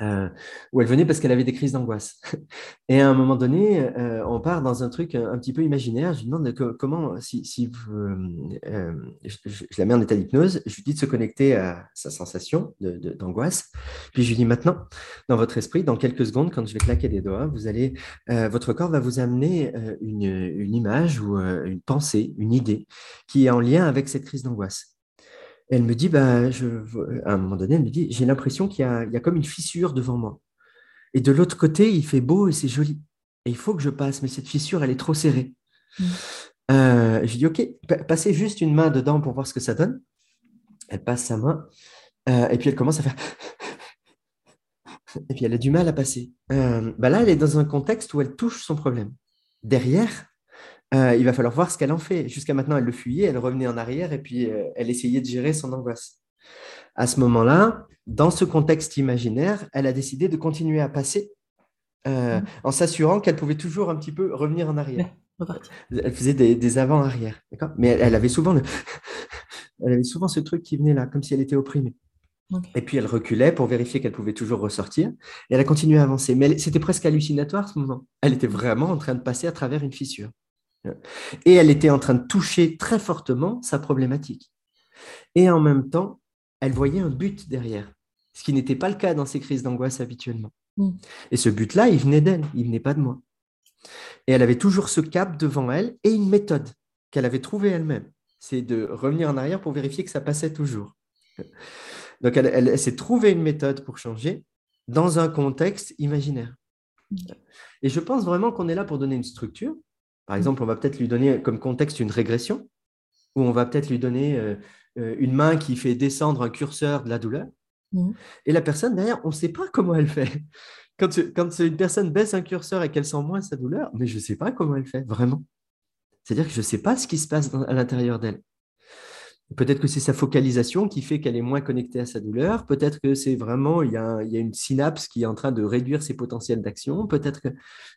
euh, où elle venait parce qu'elle avait des crises d'angoisse. [laughs] Et à un moment donné, euh, on part dans un truc un, petit peu imaginaire. Je lui demande comment, si, si euh, je, la mets en état d'hypnose, je lui dis de se connecter à sa sensation d'angoisse. Puis je lui dis maintenant, dans votre esprit, dans quelques secondes, quand je vais claquer des doigts, vous allez, votre corps va vous amener une image ou une pensée, une idée qui est en lien avec cette crise d'angoisse elle me dit, bah, je, à un moment donné, elle me dit, j'ai l'impression qu'il y, a, comme une fissure devant moi. Et de l'autre côté, il fait beau et c'est joli. Et il faut que je passe, mais cette fissure, elle est trop serrée. Mm. Euh, je dis, OK, passez juste une main dedans pour voir ce que ça donne. Elle passe sa main euh, et puis elle commence à faire. [laughs] et puis elle a du mal à passer. Euh, bah là, elle est dans un contexte où elle touche son problème. Derrière, euh, il va falloir voir ce qu'elle en fait. Jusqu'à maintenant, elle le fuyait, elle revenait en arrière et puis euh, elle essayait de gérer son angoisse. À ce moment-là, dans ce contexte imaginaire, elle a décidé de continuer à passer euh, mmh. en s'assurant qu'elle pouvait toujours un petit peu revenir en arrière. elle faisait des, avant-arrière, Mais elle, avait souvent [laughs] elle avait souvent ce truc qui venait là, comme si elle était opprimée. Et puis elle reculait pour vérifier qu'elle pouvait toujours ressortir. Et elle a continué à avancer. Mais c'était presque hallucinatoire ce moment. Elle était vraiment en train de passer à travers une fissure. Et elle était en train de toucher très fortement sa problématique. Et en même temps, elle voyait un but derrière, ce qui n'était pas le cas dans ses crises d'angoisse habituellement. Mm. Et ce but-là, il venait d'elle, il venait pas de moi. Et elle avait toujours ce cap devant elle et une méthode qu'elle avait trouvée elle-même. C'est de revenir en arrière pour vérifier que ça passait toujours. Donc, elle, elle s'est trouvée une méthode pour changer dans un contexte imaginaire. Mm. Et je pense vraiment qu'on est là pour donner une structure, par exemple, on va peut-être lui donner comme contexte une régression, ou on va peut-être lui donner euh, euh, une main qui fait descendre un curseur de la douleur. Mmh. Et la personne derrière, on ne sait pas comment elle fait. [laughs] Quand, quand une personne baisse un curseur et qu'elle sent moins sa douleur, mais je ne sais pas comment elle fait, vraiment. C'est-à-dire que je ne sais pas ce qui se passe à l'intérieur d'elle. Peut-être que c'est sa focalisation qui fait qu'elle est moins connectée à sa douleur. Peut-être que c'est vraiment, il y, a, il y, a, une synapse qui est en train de réduire ses potentiels d'action. Peut-être que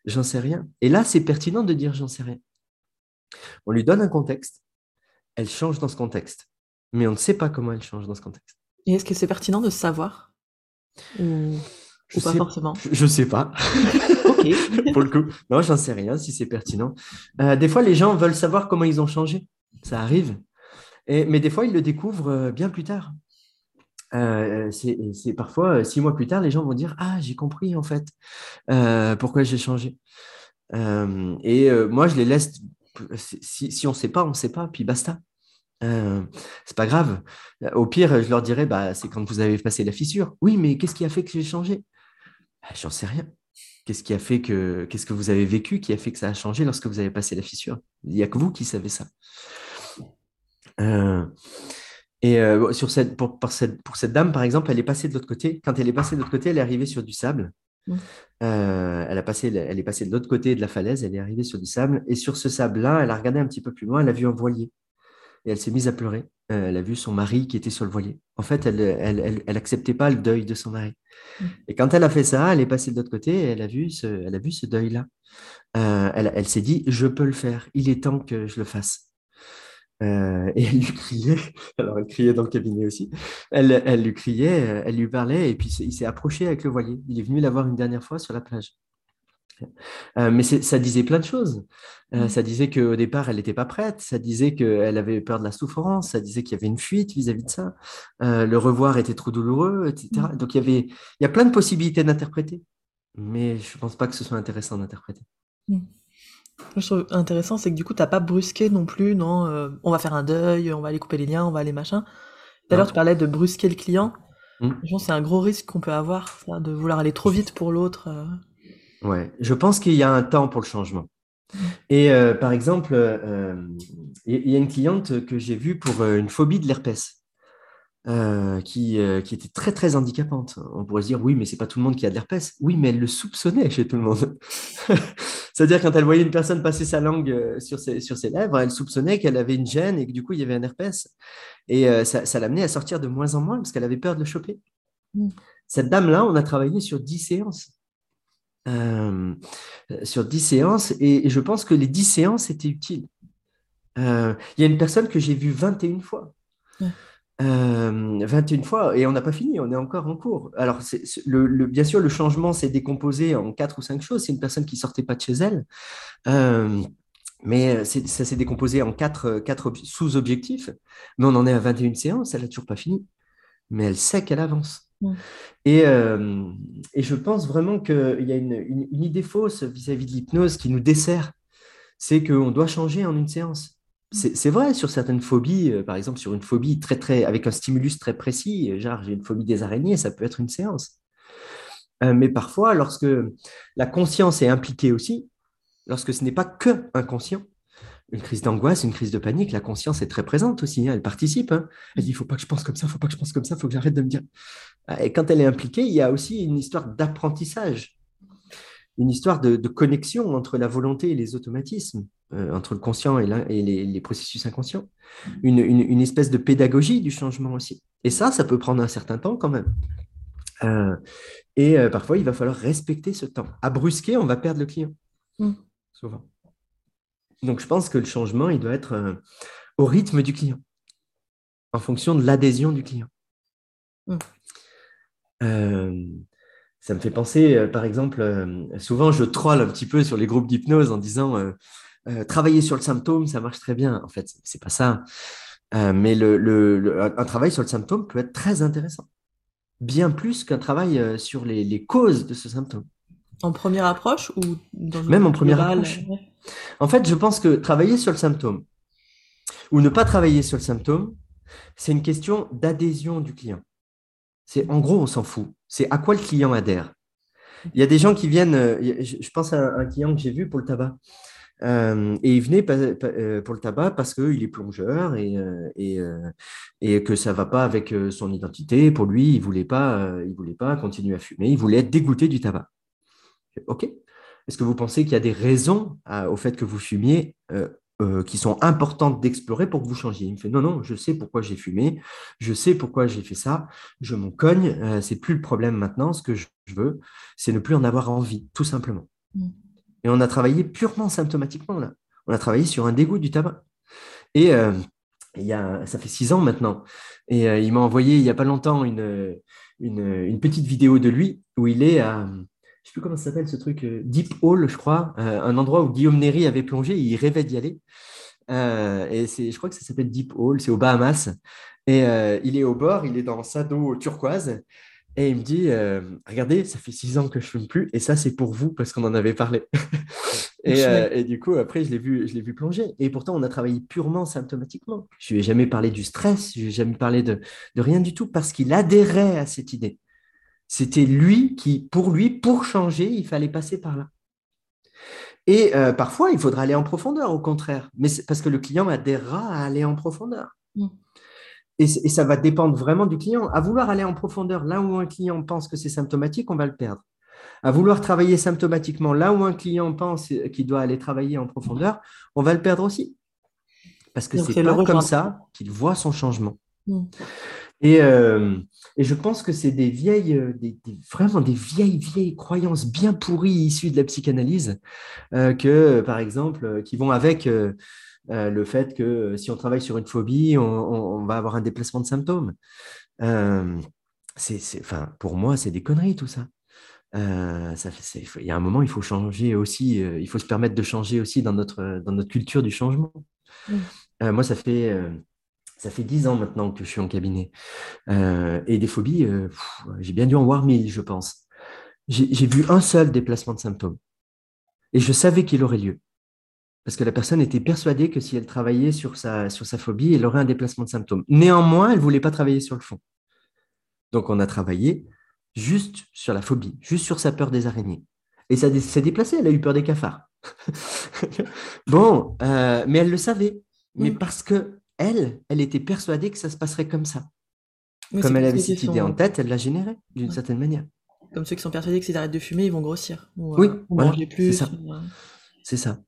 j'en sais rien. Et là, c'est pertinent de dire j'en sais rien. On lui donne un contexte. Elle change dans ce contexte. Mais on ne sait pas comment elle change dans ce contexte. Et est-ce que c'est pertinent de savoir? Ou, pas forcément? Je ne sais pas. [laughs] ok. [laughs] Pour le coup. Non, j'en sais rien si c'est pertinent. Euh, des fois, les gens veulent savoir comment ils ont changé. Ça arrive mais des fois, ils le découvrent euh, bien plus tard. Euh, c'est parfois euh, six mois plus tard, les gens vont dire Ah, j'ai compris en fait pourquoi j'ai changé. et moi, je les laisse. Si, on ne sait pas, on ne sait pas, puis basta. c'est pas grave. Au pire, je leur dirais bah, c'est quand vous avez passé la fissure. Oui, mais qu'est-ce qui a fait que j'ai changé? Bah, J'en sais rien. Qu'est-ce qui a fait que qu'est-ce que vous avez vécu qui a fait que ça a changé lorsque vous avez passé la fissure? Il n'y a que vous qui savez ça. Euh, et euh, sur cette, pour, cette, pour cette dame, par exemple, elle est passée de l'autre côté. Quand elle est passée de l'autre côté, elle est arrivée sur du sable. Mmh. Euh, elle, a passé, elle est passée de l'autre côté de la falaise, elle est arrivée sur du sable. Et sur ce sable-là, elle a regardé un petit peu plus loin, elle a vu un voilier. Et elle s'est mise à pleurer. elle a vu son mari qui était sur le voilier. En fait, elle elle, elle, acceptait pas le deuil de son mari. Mmh. Et quand elle a fait ça, elle est passée de l'autre côté et elle a vu ce, elle a vu ce deuil-là. elle, elle s'est dit, je peux le faire. Il est temps que je le fasse. Euh, et elle lui criait, [laughs] alors elle criait dans le cabinet aussi, elle, elle lui criait, euh, elle lui parlait, et puis il s'est approché avec le voilier. Il est venu la voir une dernière fois sur la plage. Euh, mais ça disait plein de choses. Euh, mmh. Ça disait qu'au départ, elle n'était pas prête. Ça disait qu'elle avait peur de la souffrance. Ça disait qu'il y avait une fuite vis-à-vis de ça. le revoir était trop douloureux, etc. Mmh. Donc il y avait, il y a plein de possibilités d'interpréter. Mais je ne pense pas que ce soit intéressant d'interpréter. Je trouve intéressant, c'est que du coup, t'as pas brusqué non plus, non, euh, on va faire un deuil, on va aller couper les liens, on va aller machin. D'ailleurs, tu parlais de brusquer le client. Mmh. Je pense c'est un gros risque qu'on peut avoir, de vouloir aller trop vite pour l'autre. Euh. Ouais, je pense qu'il y a un temps pour le changement. Mmh. Et euh, par exemple, il y a une cliente que j'ai vue pour une phobie de l'herpès. Euh, qui, euh, qui, était très très handicapante. On pourrait se dire oui, mais c'est pas tout le monde qui a de l'herpès. Oui, mais elle le soupçonnait chez tout le monde. [laughs] C'est-à-dire quand elle voyait une personne passer sa langue euh, sur ses, sur ses lèvres, elle soupçonnait qu'elle avait une gêne et que du coup il y avait un herpès. Et ça, ça l'amenait à sortir de moins en moins parce qu'elle avait peur de le choper. Mm. Cette dame-là, on a travaillé sur 10 séances. sur 10 séances et, je pense que les 10 séances étaient utiles. Il y a une personne que j'ai vue 21 fois. 21 euh, fois, et on n'a pas fini, on est encore en cours. Alors, le, bien sûr, le changement s'est décomposé en quatre ou cinq choses. C'est une personne qui sortait pas de chez elle, euh, mais ça s'est décomposé en quatre, quatre sous-objectifs. Mais on en est à 21 séances, elle n'a toujours pas fini, mais elle sait qu'elle avance. Et, euh, et, je pense vraiment qu'il y a une, une, idée fausse vis-à-vis -vis de l'hypnose qui nous dessert. C'est qu'on doit changer en une séance c'est vrai sur certaines phobies, euh, par exemple sur une phobie avec un stimulus très précis, euh, genre j'ai une phobie des araignées, ça peut être une séance. Euh, mais parfois, lorsque la conscience est impliquée aussi, lorsque ce n'est pas que inconscient, une crise d'angoisse, une crise de panique, la conscience est très présente aussi, hein, elle participe. Hein. Elle dit il faut pas que je pense comme ça, il faut pas que je pense comme ça, il faut que j'arrête de me dire. Et quand elle est impliquée, il y a aussi une histoire d'apprentissage une histoire de, connexion entre la volonté et les automatismes, euh, entre le conscient et, les, processus inconscients, une, espèce de pédagogie du changement aussi. Et ça, ça peut prendre un certain temps quand même. Euh, et euh, parfois, il va falloir respecter ce temps. À brusquer, on va perdre le client, mm. souvent. Donc, je pense que le changement, il doit être au rythme du client, en fonction de l'adhésion du client. Mm ça me fait penser, euh, par exemple, euh, souvent je troll un petit peu sur les groupes d'hypnose en disant euh, travailler sur le symptôme, ça marche très bien. En fait, c'est pas ça. mais le, un travail sur le symptôme peut être très intéressant, bien plus qu'un travail sur les, causes de ce symptôme. En première approche ou dans même en première approche. En fait, je pense que travailler sur le symptôme ou ne pas travailler sur le symptôme, c'est une question d'adhésion du client. C'est en gros, on s'en fout. C'est à quoi le client adhère. Il y a des gens qui viennent, euh, je pense à un client que j'ai vu pour le tabac. Euh, et il venait pour le tabac parce qu'il est plongeur et, que ça ne va pas avec son identité. Pour lui, il ne voulait, voulait pas continuer à fumer, il voulait être dégoûté du tabac. OK. Est-ce que vous pensez qu'il y a des raisons au fait que vous fumiez euh, qui sont importantes d'explorer pour que vous changiez. Il me fait non, non, je sais pourquoi j'ai fumé, je sais pourquoi j'ai fait ça, je m'en cogne, euh, c'est plus le problème maintenant. Ce que je veux, c'est ne plus en avoir envie, tout simplement. Mm. Et on a travaillé purement symptomatiquement là. On a travaillé sur un dégoût du tabac. Et euh, il y a, ça fait six ans maintenant. Et il m'a envoyé il n'y a pas longtemps une, une, petite vidéo de lui où il est à, je sais plus comment ça s'appelle ce truc, euh, Deep Hall, je crois, euh, un endroit où Guillaume Néry avait plongé, il rêvait d'y aller. Euh, et c'est, je crois que ça s'appelle Deep Hall, c'est aux Bahamas. Et il est au bord, il est dans sa dos turquoise. Et il me dit, regardez, ça fait six ans que je ne fume plus, et ça c'est pour vous parce qu'on en avait parlé. [laughs] et, du coup, après, je l'ai vu, je l'ai vu plonger. Et pourtant, on a travaillé purement symptomatiquement. Je lui ai jamais parlé du stress, je lui ai jamais parlé de, de rien du tout parce qu'il adhérait à cette idée. C'était lui qui, pour lui, pour changer, il fallait passer par là. Et euh, parfois, il faudra aller en profondeur, au contraire, mais parce que le client adhérera à aller en profondeur. Mm. Et, ça va dépendre vraiment du client. À vouloir aller en profondeur là où un client pense que c'est symptomatique, on va le perdre. À vouloir travailler symptomatiquement là où un client pense qu'il doit aller travailler en profondeur, on va le perdre aussi. Parce que c'est pas comme ça qu'il voit son changement. Euh, et, je pense que c'est des vieilles, euh, des, vraiment des vieilles, vieilles croyances bien pourries issues de la psychanalyse, euh, que, par exemple, qui vont avec le fait que si on travaille sur une phobie, on, va avoir un déplacement de symptômes. c'est, enfin, pour moi, c'est des conneries tout ça. ça il y a un moment, il faut changer aussi, il faut se permettre de changer aussi dans notre, dans notre culture du changement. moi, ça fait ça fait dix ans maintenant que je suis en cabinet. Euh, et des phobies, euh, j'ai bien dû en voir mille, je pense. J'ai vu un seul déplacement de symptômes. Et je savais qu'il aurait lieu. Parce que la personne était persuadée que si elle travaillait sur sa, sur sa phobie, elle aurait un déplacement de symptômes. Néanmoins, elle ne voulait pas travailler sur le fond. Donc, on a travaillé juste sur la phobie, juste sur sa peur des araignées. Et ça s'est déplacé, elle a eu peur des cafards. [laughs] bon, euh, mais elle le savait. Mais parce que elle, elle était persuadée que ça se passerait comme ça. comme elle avait cette idée en tête, elle l'a générée d'une certaine manière. Comme ceux qui sont persuadés que s'ils arrêtent de fumer, ils vont grossir. oui, euh, plus. C'est ça. C'est ça.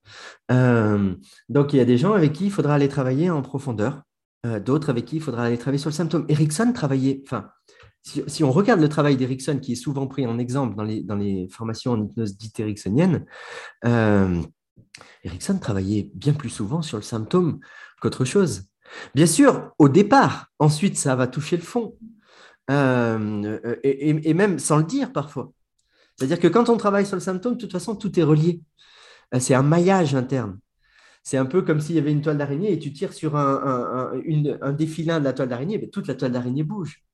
Euh, donc il y a des gens avec qui il faudra aller travailler en profondeur, euh, d'autres avec qui il faudra aller travailler sur le symptôme. Erickson travaillait, enfin, si, on regarde le travail d'Erickson, qui est souvent pris en exemple dans les, dans les formations en hypnose dite ericksonienne, Erickson travaillait bien plus souvent sur le symptôme qu'autre chose. Bien sûr, au départ, ensuite, ça va toucher le fond. Euh, et, même sans le dire parfois. C'est-à-dire que quand on travaille sur le symptôme, de toute façon, tout est relié. Euh, c'est un maillage interne. C'est un peu comme s'il y avait une toile d'araignée et tu tires sur un, un, défilin de la toile d'araignée, mais toute la toile d'araignée bouge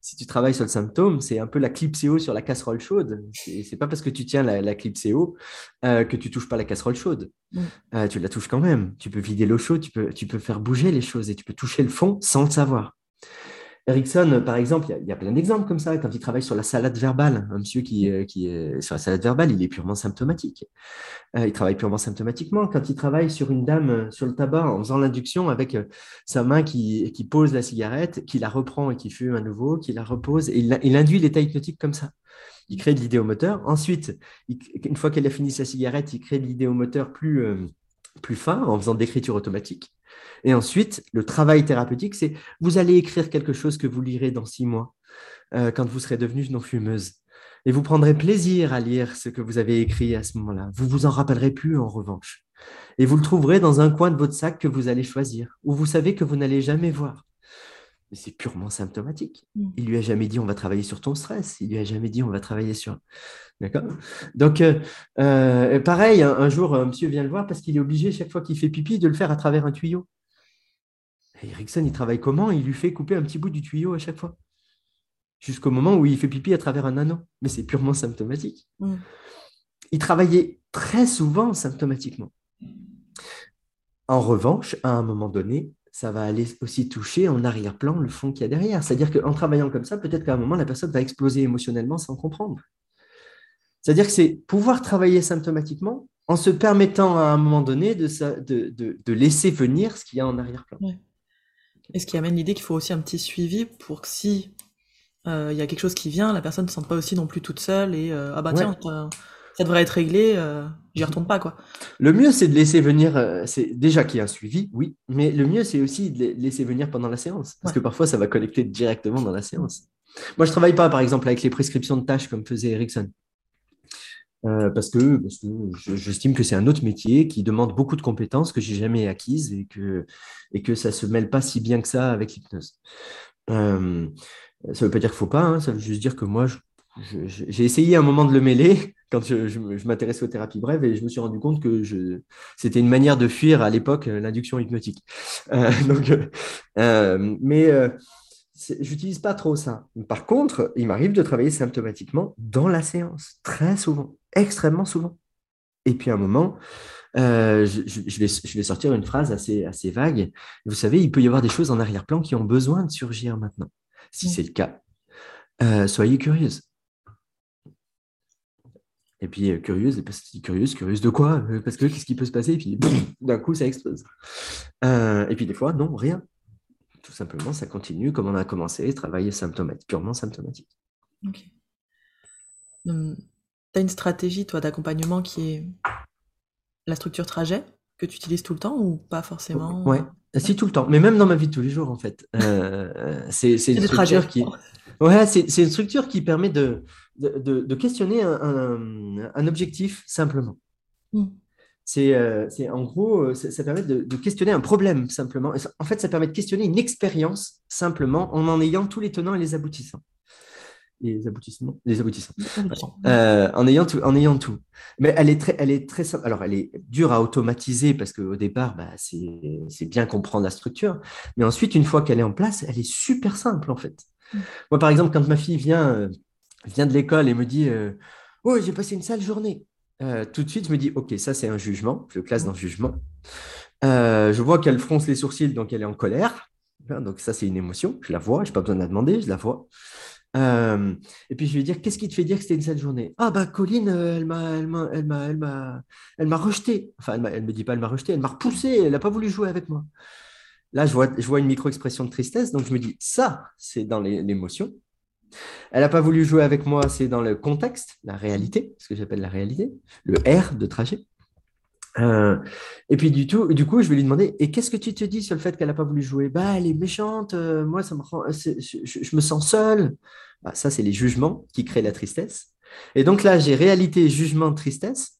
si tu travailles sur le symptôme, c'est un peu la clip CO sur la casserole chaude. C'est pas parce que tu tiens la, clip CO euh, que tu touches pas la casserole chaude. Mm. Euh, tu la touches quand même. Tu peux vider l'eau chaude, tu peux, tu peux faire bouger les choses et tu peux toucher le fond sans le savoir. Erickson, par exemple, il y, a plein d'exemples comme ça. Quand il travaille sur la salade verbale, un monsieur qui, euh, est sur la salade verbale, il est purement symptomatique. Euh, il travaille purement symptomatiquement. Quand il travaille sur une dame euh, sur le tabac en faisant l'induction avec sa main qui, qui pose la cigarette, qui la reprend et qui fume à nouveau, qui la repose, et il, induit l'état hypnotique comme ça. Il crée de l'idéomoteur. Ensuite, une fois qu'elle a fini sa cigarette, il crée de l'idéomoteur plus, plus fin en faisant d'écriture automatique. Et ensuite, le travail thérapeutique, c'est vous allez écrire quelque chose que vous lirez dans six mois, euh, quand vous serez devenue non-fumeuse. Et vous prendrez plaisir à lire ce que vous avez écrit à ce moment-là. Vous vous en rappellerez plus, en revanche. Et vous le trouverez dans un coin de votre sac que vous allez choisir, où vous savez que vous n'allez jamais voir. Mais c'est purement symptomatique. Mm. Il lui a jamais dit on va travailler sur ton stress. Il lui a jamais dit on va travailler sur. D'accord? Donc, euh, euh, pareil, un, jour, un monsieur vient le voir parce qu'il est obligé, chaque fois qu'il fait pipi, de le faire à travers un tuyau. Et Erickson, il travaille comment? Il lui fait couper un petit bout du tuyau à chaque fois. Jusqu'au moment où il fait pipi à travers un anneau. Mais c'est purement symptomatique. Mm. Il travaillait très souvent symptomatiquement. En revanche, à un moment donné, ça va aller aussi toucher en arrière-plan le fond qu'il y a derrière. C'est-à-dire qu'en travaillant comme ça, peut-être qu'à un moment, la personne va exploser émotionnellement sans comprendre. C'est-à-dire que c'est pouvoir travailler symptomatiquement en se permettant à un moment donné de, de, de, laisser venir ce qu'il y a en arrière-plan. Et ce qui amène l'idée qu'il faut aussi un petit suivi pour que si euh, il y a quelque chose qui vient, la personne ne se sente pas aussi non plus toute seule et euh, ah bah tiens, ça devrait être réglé, euh, j'y retourne pas quoi. Le mieux c'est de laisser venir, c'est déjà qu'il y a un suivi, oui, mais le mieux c'est aussi de laisser venir pendant la séance, parce que parfois ça va connecter directement dans la séance. Moi je travaille pas par exemple avec les prescriptions de tâches comme faisait Erickson. Euh, parce que, parce que j'estime que c'est un autre métier qui demande beaucoup de compétences que j'ai jamais acquises et que, et que ça se mêle pas si bien que ça avec l'hypnose. Euh, ça veut pas dire qu'il faut pas, hein, ça veut juste dire que moi, j'ai essayé un moment de le mêler quand je, je, m'intéressais aux thérapies brèves et je me suis rendu compte que c'était une manière de fuir à l'époque l'induction hypnotique. Euh, [laughs] donc, euh, mais j'utilise pas trop ça. Par contre, il m'arrive de travailler symptomatiquement dans la séance, très souvent, extrêmement souvent. Et puis à un moment, euh, je, vais, sortir une phrase assez, assez vague. Vous savez, il peut y avoir des choses en arrière-plan qui ont besoin de surgir maintenant. Si mm. c'est le cas, euh, soyez curieuse. Et puis euh, curieuse, curieuse, curieuse de quoi? Parce que qu'est-ce qui peut se passer? Et puis d'un coup, ça explose. et puis des fois, non, rien tout simplement, ça continue comme on a commencé, travailler symptomatique, purement symptomatique. Ok. Hum, tu as une stratégie, toi, d'accompagnement qui est la structure trajet que tu utilises tout le temps ou pas forcément? Ouais, si tout le temps, mais même dans ma vie de tous les jours, en fait. Euh, c'est une structure qui. Ouais, c'est une structure qui permet de, de, questionner un, objectif simplement. Hum. Euh, c'est en gros, euh, ça, permet de, questionner un problème simplement. En fait, ça permet de questionner une expérience simplement en en ayant tous les tenants et les aboutissants. Les aboutissements, les aboutissants. Euh, en ayant tout, en ayant tout. Mais elle est très, elle est très simple. Alors, elle est dure à automatiser parce qu'au départ, bah, c'est bien comprendre la structure. Mais ensuite, une fois qu'elle est en place, elle est super simple en fait. Mm. Moi, par exemple, quand ma fille vient, vient de l'école et me dit, oh, j'ai passé une sale journée. Euh, tout de suite, je me dis, OK, ça c'est un jugement, je classe dans le jugement. Euh, je vois qu'elle fronce les sourcils, donc elle est en colère. Hein, donc ça, c'est une émotion, je la vois, je n'ai pas besoin de la demander, je la vois. Euh, et puis je vais dire, qu'est-ce qui te fait dire que c'était une sale journée? Ah bah Colline, elle m'a, elle m'a, elle m'a, elle m'a, elle m'a rejeté. Enfin, elle ne me dit pas, elle m'a rejeté, elle m'a repoussé, elle n'a pas voulu jouer avec moi. Là, je vois, je vois une micro-expression de tristesse, donc je me dis, ça, c'est dans l'émotion. Elle n'a pas voulu jouer avec moi, c'est dans le contexte, la réalité, ce que j'appelle la réalité, le R de trajet. Euh, et puis du, tout, du coup, je vais lui demander, et qu'est-ce que tu te dis sur le fait qu'elle n'a pas voulu jouer? Bah, elle est méchante, euh, moi, ça me rend, je, me sens seule. Bah, ça, c'est les jugements qui créent la tristesse. Et donc là, j'ai réalité, jugement, tristesse.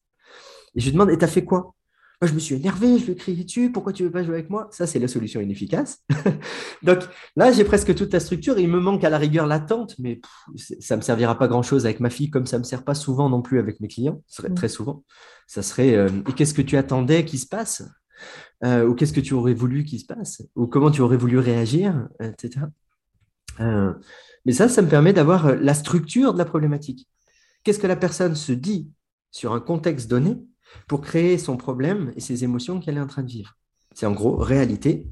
Et je lui demande, et t'as fait quoi? Moi, je me suis énervé, je lui ai crié dessus, pourquoi tu ne veux pas jouer avec moi? Ça, c'est la solution inefficace. [laughs] Donc là, j'ai presque toute la structure. Il me manque à la rigueur l'attente, mais ça ne me servira pas grand-chose avec ma fille, comme ça ne me sert pas souvent non plus avec mes clients, ce serait mm. très souvent. Ça serait euh, Et qu'est-ce que tu attendais qu'il se passe? Euh, Ou qu'est-ce que tu aurais voulu qu'il se passe? Ou comment tu aurais voulu réagir Etc. Euh, mais ça, ça me permet d'avoir la structure de la problématique. Qu'est-ce que la personne se dit sur un contexte donné pour créer son problème et ses émotions qu'elle est en train de vivre. C'est en gros réalité,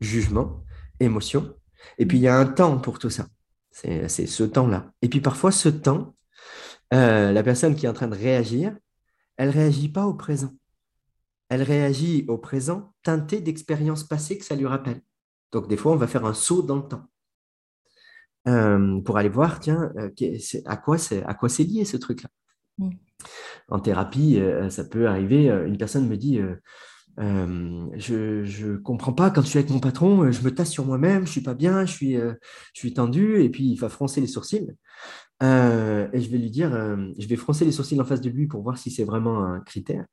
jugement, émotion. Et puis il y a un temps pour tout ça. C'est ce temps-là. Et puis parfois, ce temps, euh, la personne qui est en train de réagir, elle ne réagit pas au présent. Elle réagit au présent teinté d'expériences passées que ça lui rappelle. Donc des fois, on va faire un saut dans le temps. Euh, pour aller voir, tiens, euh, à quoi c'est lié ce truc-là? Mm en thérapie, euh, ça peut arriver, euh, une personne me dit, euh, je ne comprends pas, quand je suis avec mon patron, je me tasse sur moi-même, je suis pas bien, je suis, suis tendu, et puis il va froncer les sourcils. et je vais lui dire, je vais froncer les sourcils en face de lui pour voir si c'est vraiment un critère.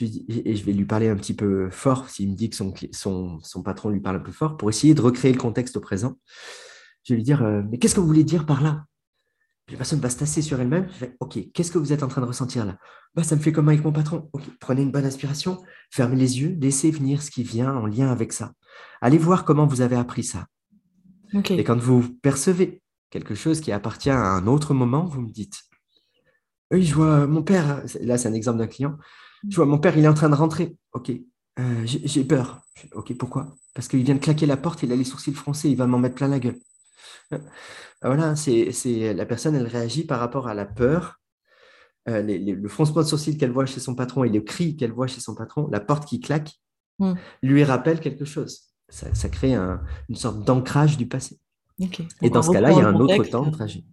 et je vais lui parler un petit peu fort, s'il me dit que son, patron lui parle un peu fort, pour essayer de recréer le contexte au présent. Je vais lui dire, mais qu'est-ce que vous voulez dire par là? La personne va se tasser sur elle-même. OK, qu'est-ce que vous êtes en train de ressentir là? Bah, Ça me fait comme avec mon patron. OK, prenez une bonne inspiration, fermez les yeux, laissez venir ce qui vient en lien avec ça. Allez voir comment vous avez appris ça. Et quand vous percevez quelque chose qui appartient à un autre moment, vous me dites Oui, je vois mon père, là c'est un exemple d'un client, je vois mon père, il est en train de rentrer. OK, euh, j'ai peur. OK, pourquoi? Parce qu'il vient de claquer la porte, il a les sourcils français, il va m'en mettre plein la gueule. Voilà, c'est la personne, elle réagit par rapport à la peur euh, le froncement de sourcil qu'elle voit chez son patron et le cri qu'elle voit chez son patron, la porte qui claque, hmm. lui rappelle quelque chose. Ça, crée une sorte d'ancrage du passé. Et dans ce cas-là, il y a un autre temps de trajet.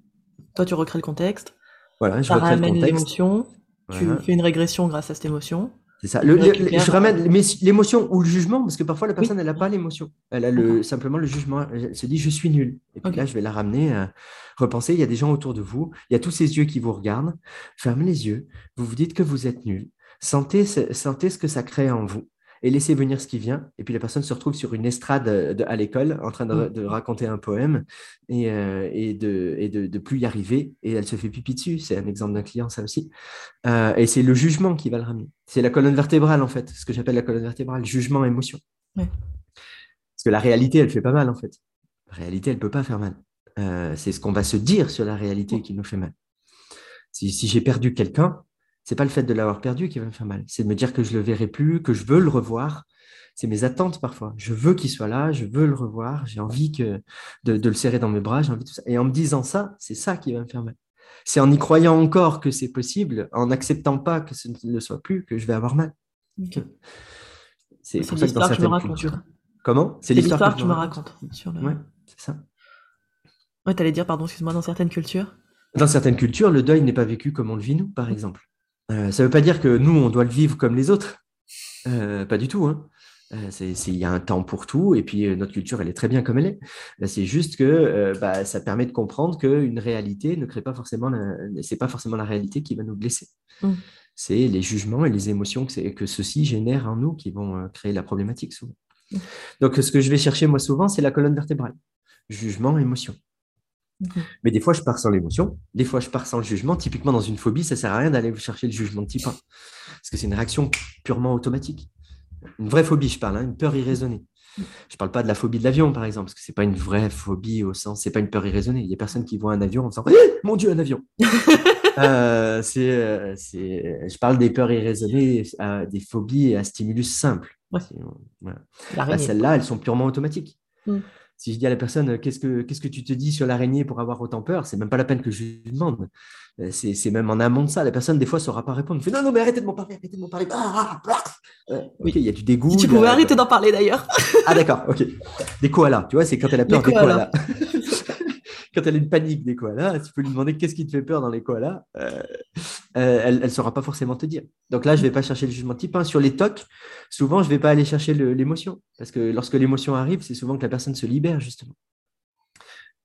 Toi, tu recrées le contexte. Voilà, je recrée le contexte. l'émotion. Tu fais une régression grâce à cette émotion. C'est ça. je ramène l'émotion ou le jugement, parce que parfois la personne, elle n'a pas l'émotion. Elle a le, simplement le jugement. Elle se dit, je suis nul. Et puis là, je vais la ramener à repenser. Il y a des gens autour de vous. Il y a tous ces yeux qui vous regardent. Fermez les yeux. Vous vous dites que vous êtes nul. Sentez, sentez ce que ça crée en vous et laissez venir ce qui vient. Et puis la personne se retrouve sur une estrade euh, à l'école en train de, raconter un poème et, euh, et, de, et de, plus y arriver. Et elle se fait pipi dessus. C'est un exemple d'un client, ça aussi. Euh, et c'est le jugement qui va le ramener. C'est la colonne vertébrale, en fait, ce que j'appelle la colonne vertébrale, jugement, émotion. Parce que la réalité, elle fait pas mal, en fait. La réalité, elle peut pas faire mal. c'est ce qu'on va se dire sur la réalité qui nous fait mal. Si, si j'ai perdu quelqu'un, c'est pas le fait de l'avoir perdu qui va me faire mal. C'est de me dire que je le verrai plus, que je veux le revoir. C'est mes attentes parfois. Je veux qu'il soit là, je veux le revoir, j'ai envie que de, le serrer dans mes bras, j'ai envie de tout ça. Et en me disant ça, c'est ça qui va me faire mal. C'est en y croyant encore que c'est possible, en n'acceptant pas que ce ne le soit plus, que je vais avoir mal. C'est pour ça que dans certaines cultures. Comment? C'est l'histoire que, tu me racontes. Ouais, c'est ça. Ouais, t'allais dire, pardon, excuse-moi, dans certaines cultures? Dans certaines cultures, le deuil n'est pas vécu comme on le vit nous, par exemple. Euh, ça ne veut pas dire que nous, on doit le vivre comme les autres. Euh, pas du tout. Hein. Euh, il y a un temps pour tout, et puis notre culture, elle est très bien comme elle est. C'est juste que bah, ça permet de comprendre qu'une réalité ne crée pas forcément, c'est pas forcément la réalité qui va nous blesser. Mm. C'est les jugements et les émotions que, que ceci génère en nous qui vont créer la problématique souvent. Mm. Donc, ce que je vais chercher moi souvent, c'est la colonne vertébrale. Jugement, émotion. Mhm. Mais des fois, je pars sans l'émotion, des fois, je pars sans le jugement. Typiquement, dans une phobie, ça sert à rien d'aller chercher le jugement de type 1, parce que c'est une réaction purement automatique. Une vraie phobie, je parle, hein, une peur irraisonnée. Je ne parle pas de la phobie de l'avion, par exemple, parce que ce n'est pas une vraie phobie au sens, c'est pas une peur irraisonnée. Il y a personne qui voit un avion en disant eh, Mon Dieu, un avion [laughs] euh, euh, Je parle des peurs irraisonnées, euh, des phobies à stimulus simple. Bah, celles-là, elles sont purement automatiques. Mm. Si je dis à la personne euh, qu'est-ce que, qu'est-ce que tu te dis sur l'araignée pour avoir autant peur, c'est même pas la peine que je lui demande. Euh, c'est, même en amont de ça. La personne, des fois, ne saura pas répondre. Fait non, non, mais arrêtez de m'en parler, arrêtez de m'en parler. Ah, ah, ah. oui, il y a du dégoût. tu pouvais arrêter d'en parler d'ailleurs. [laughs] ah, d'accord, ok. Des koalas, tu vois, c'est quand elle a peur des koalas. [laughs] quand elle a une panique des koalas, tu peux lui demander qu'est-ce qui te fait peur dans les koalas, euh, euh, elle ne saura pas forcément te dire. Donc là, je ne vais pas chercher le jugement type. Sur les tocs, souvent, je ne vais pas aller chercher l'émotion. Parce que lorsque l'émotion arrive, c'est souvent que la personne se libère, justement.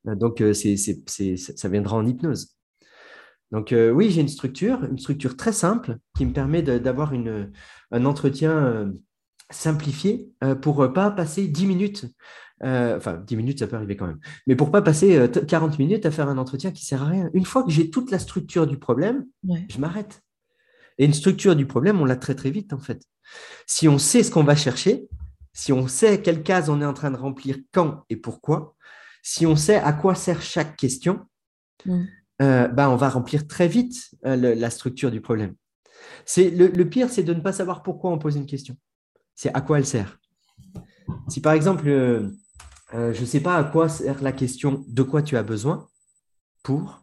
Euh, donc, ça viendra en hypnose. Donc oui, j'ai une structure, une structure très simple qui me permet d'avoir un entretien simplifié pour ne pas passer 10 minutes euh, enfin, 10 minutes, ça peut arriver quand même. Mais pour pas passer 40 euh, minutes à faire un entretien qui sert à rien. Une fois que j'ai toute la structure du problème, je m'arrête. Et une structure du problème, on l'a très très vite en fait. Si on sait ce qu'on va chercher, si on sait quelle case on est en train de remplir, quand et pourquoi, si on sait à quoi sert chaque question, euh, bah, on va remplir très vite la structure du problème. C'est le, le pire, c'est de ne pas savoir pourquoi on pose une question. C'est à quoi elle sert. Si par exemple, euh, je ne sais pas à quoi sert la question de quoi tu as besoin pour,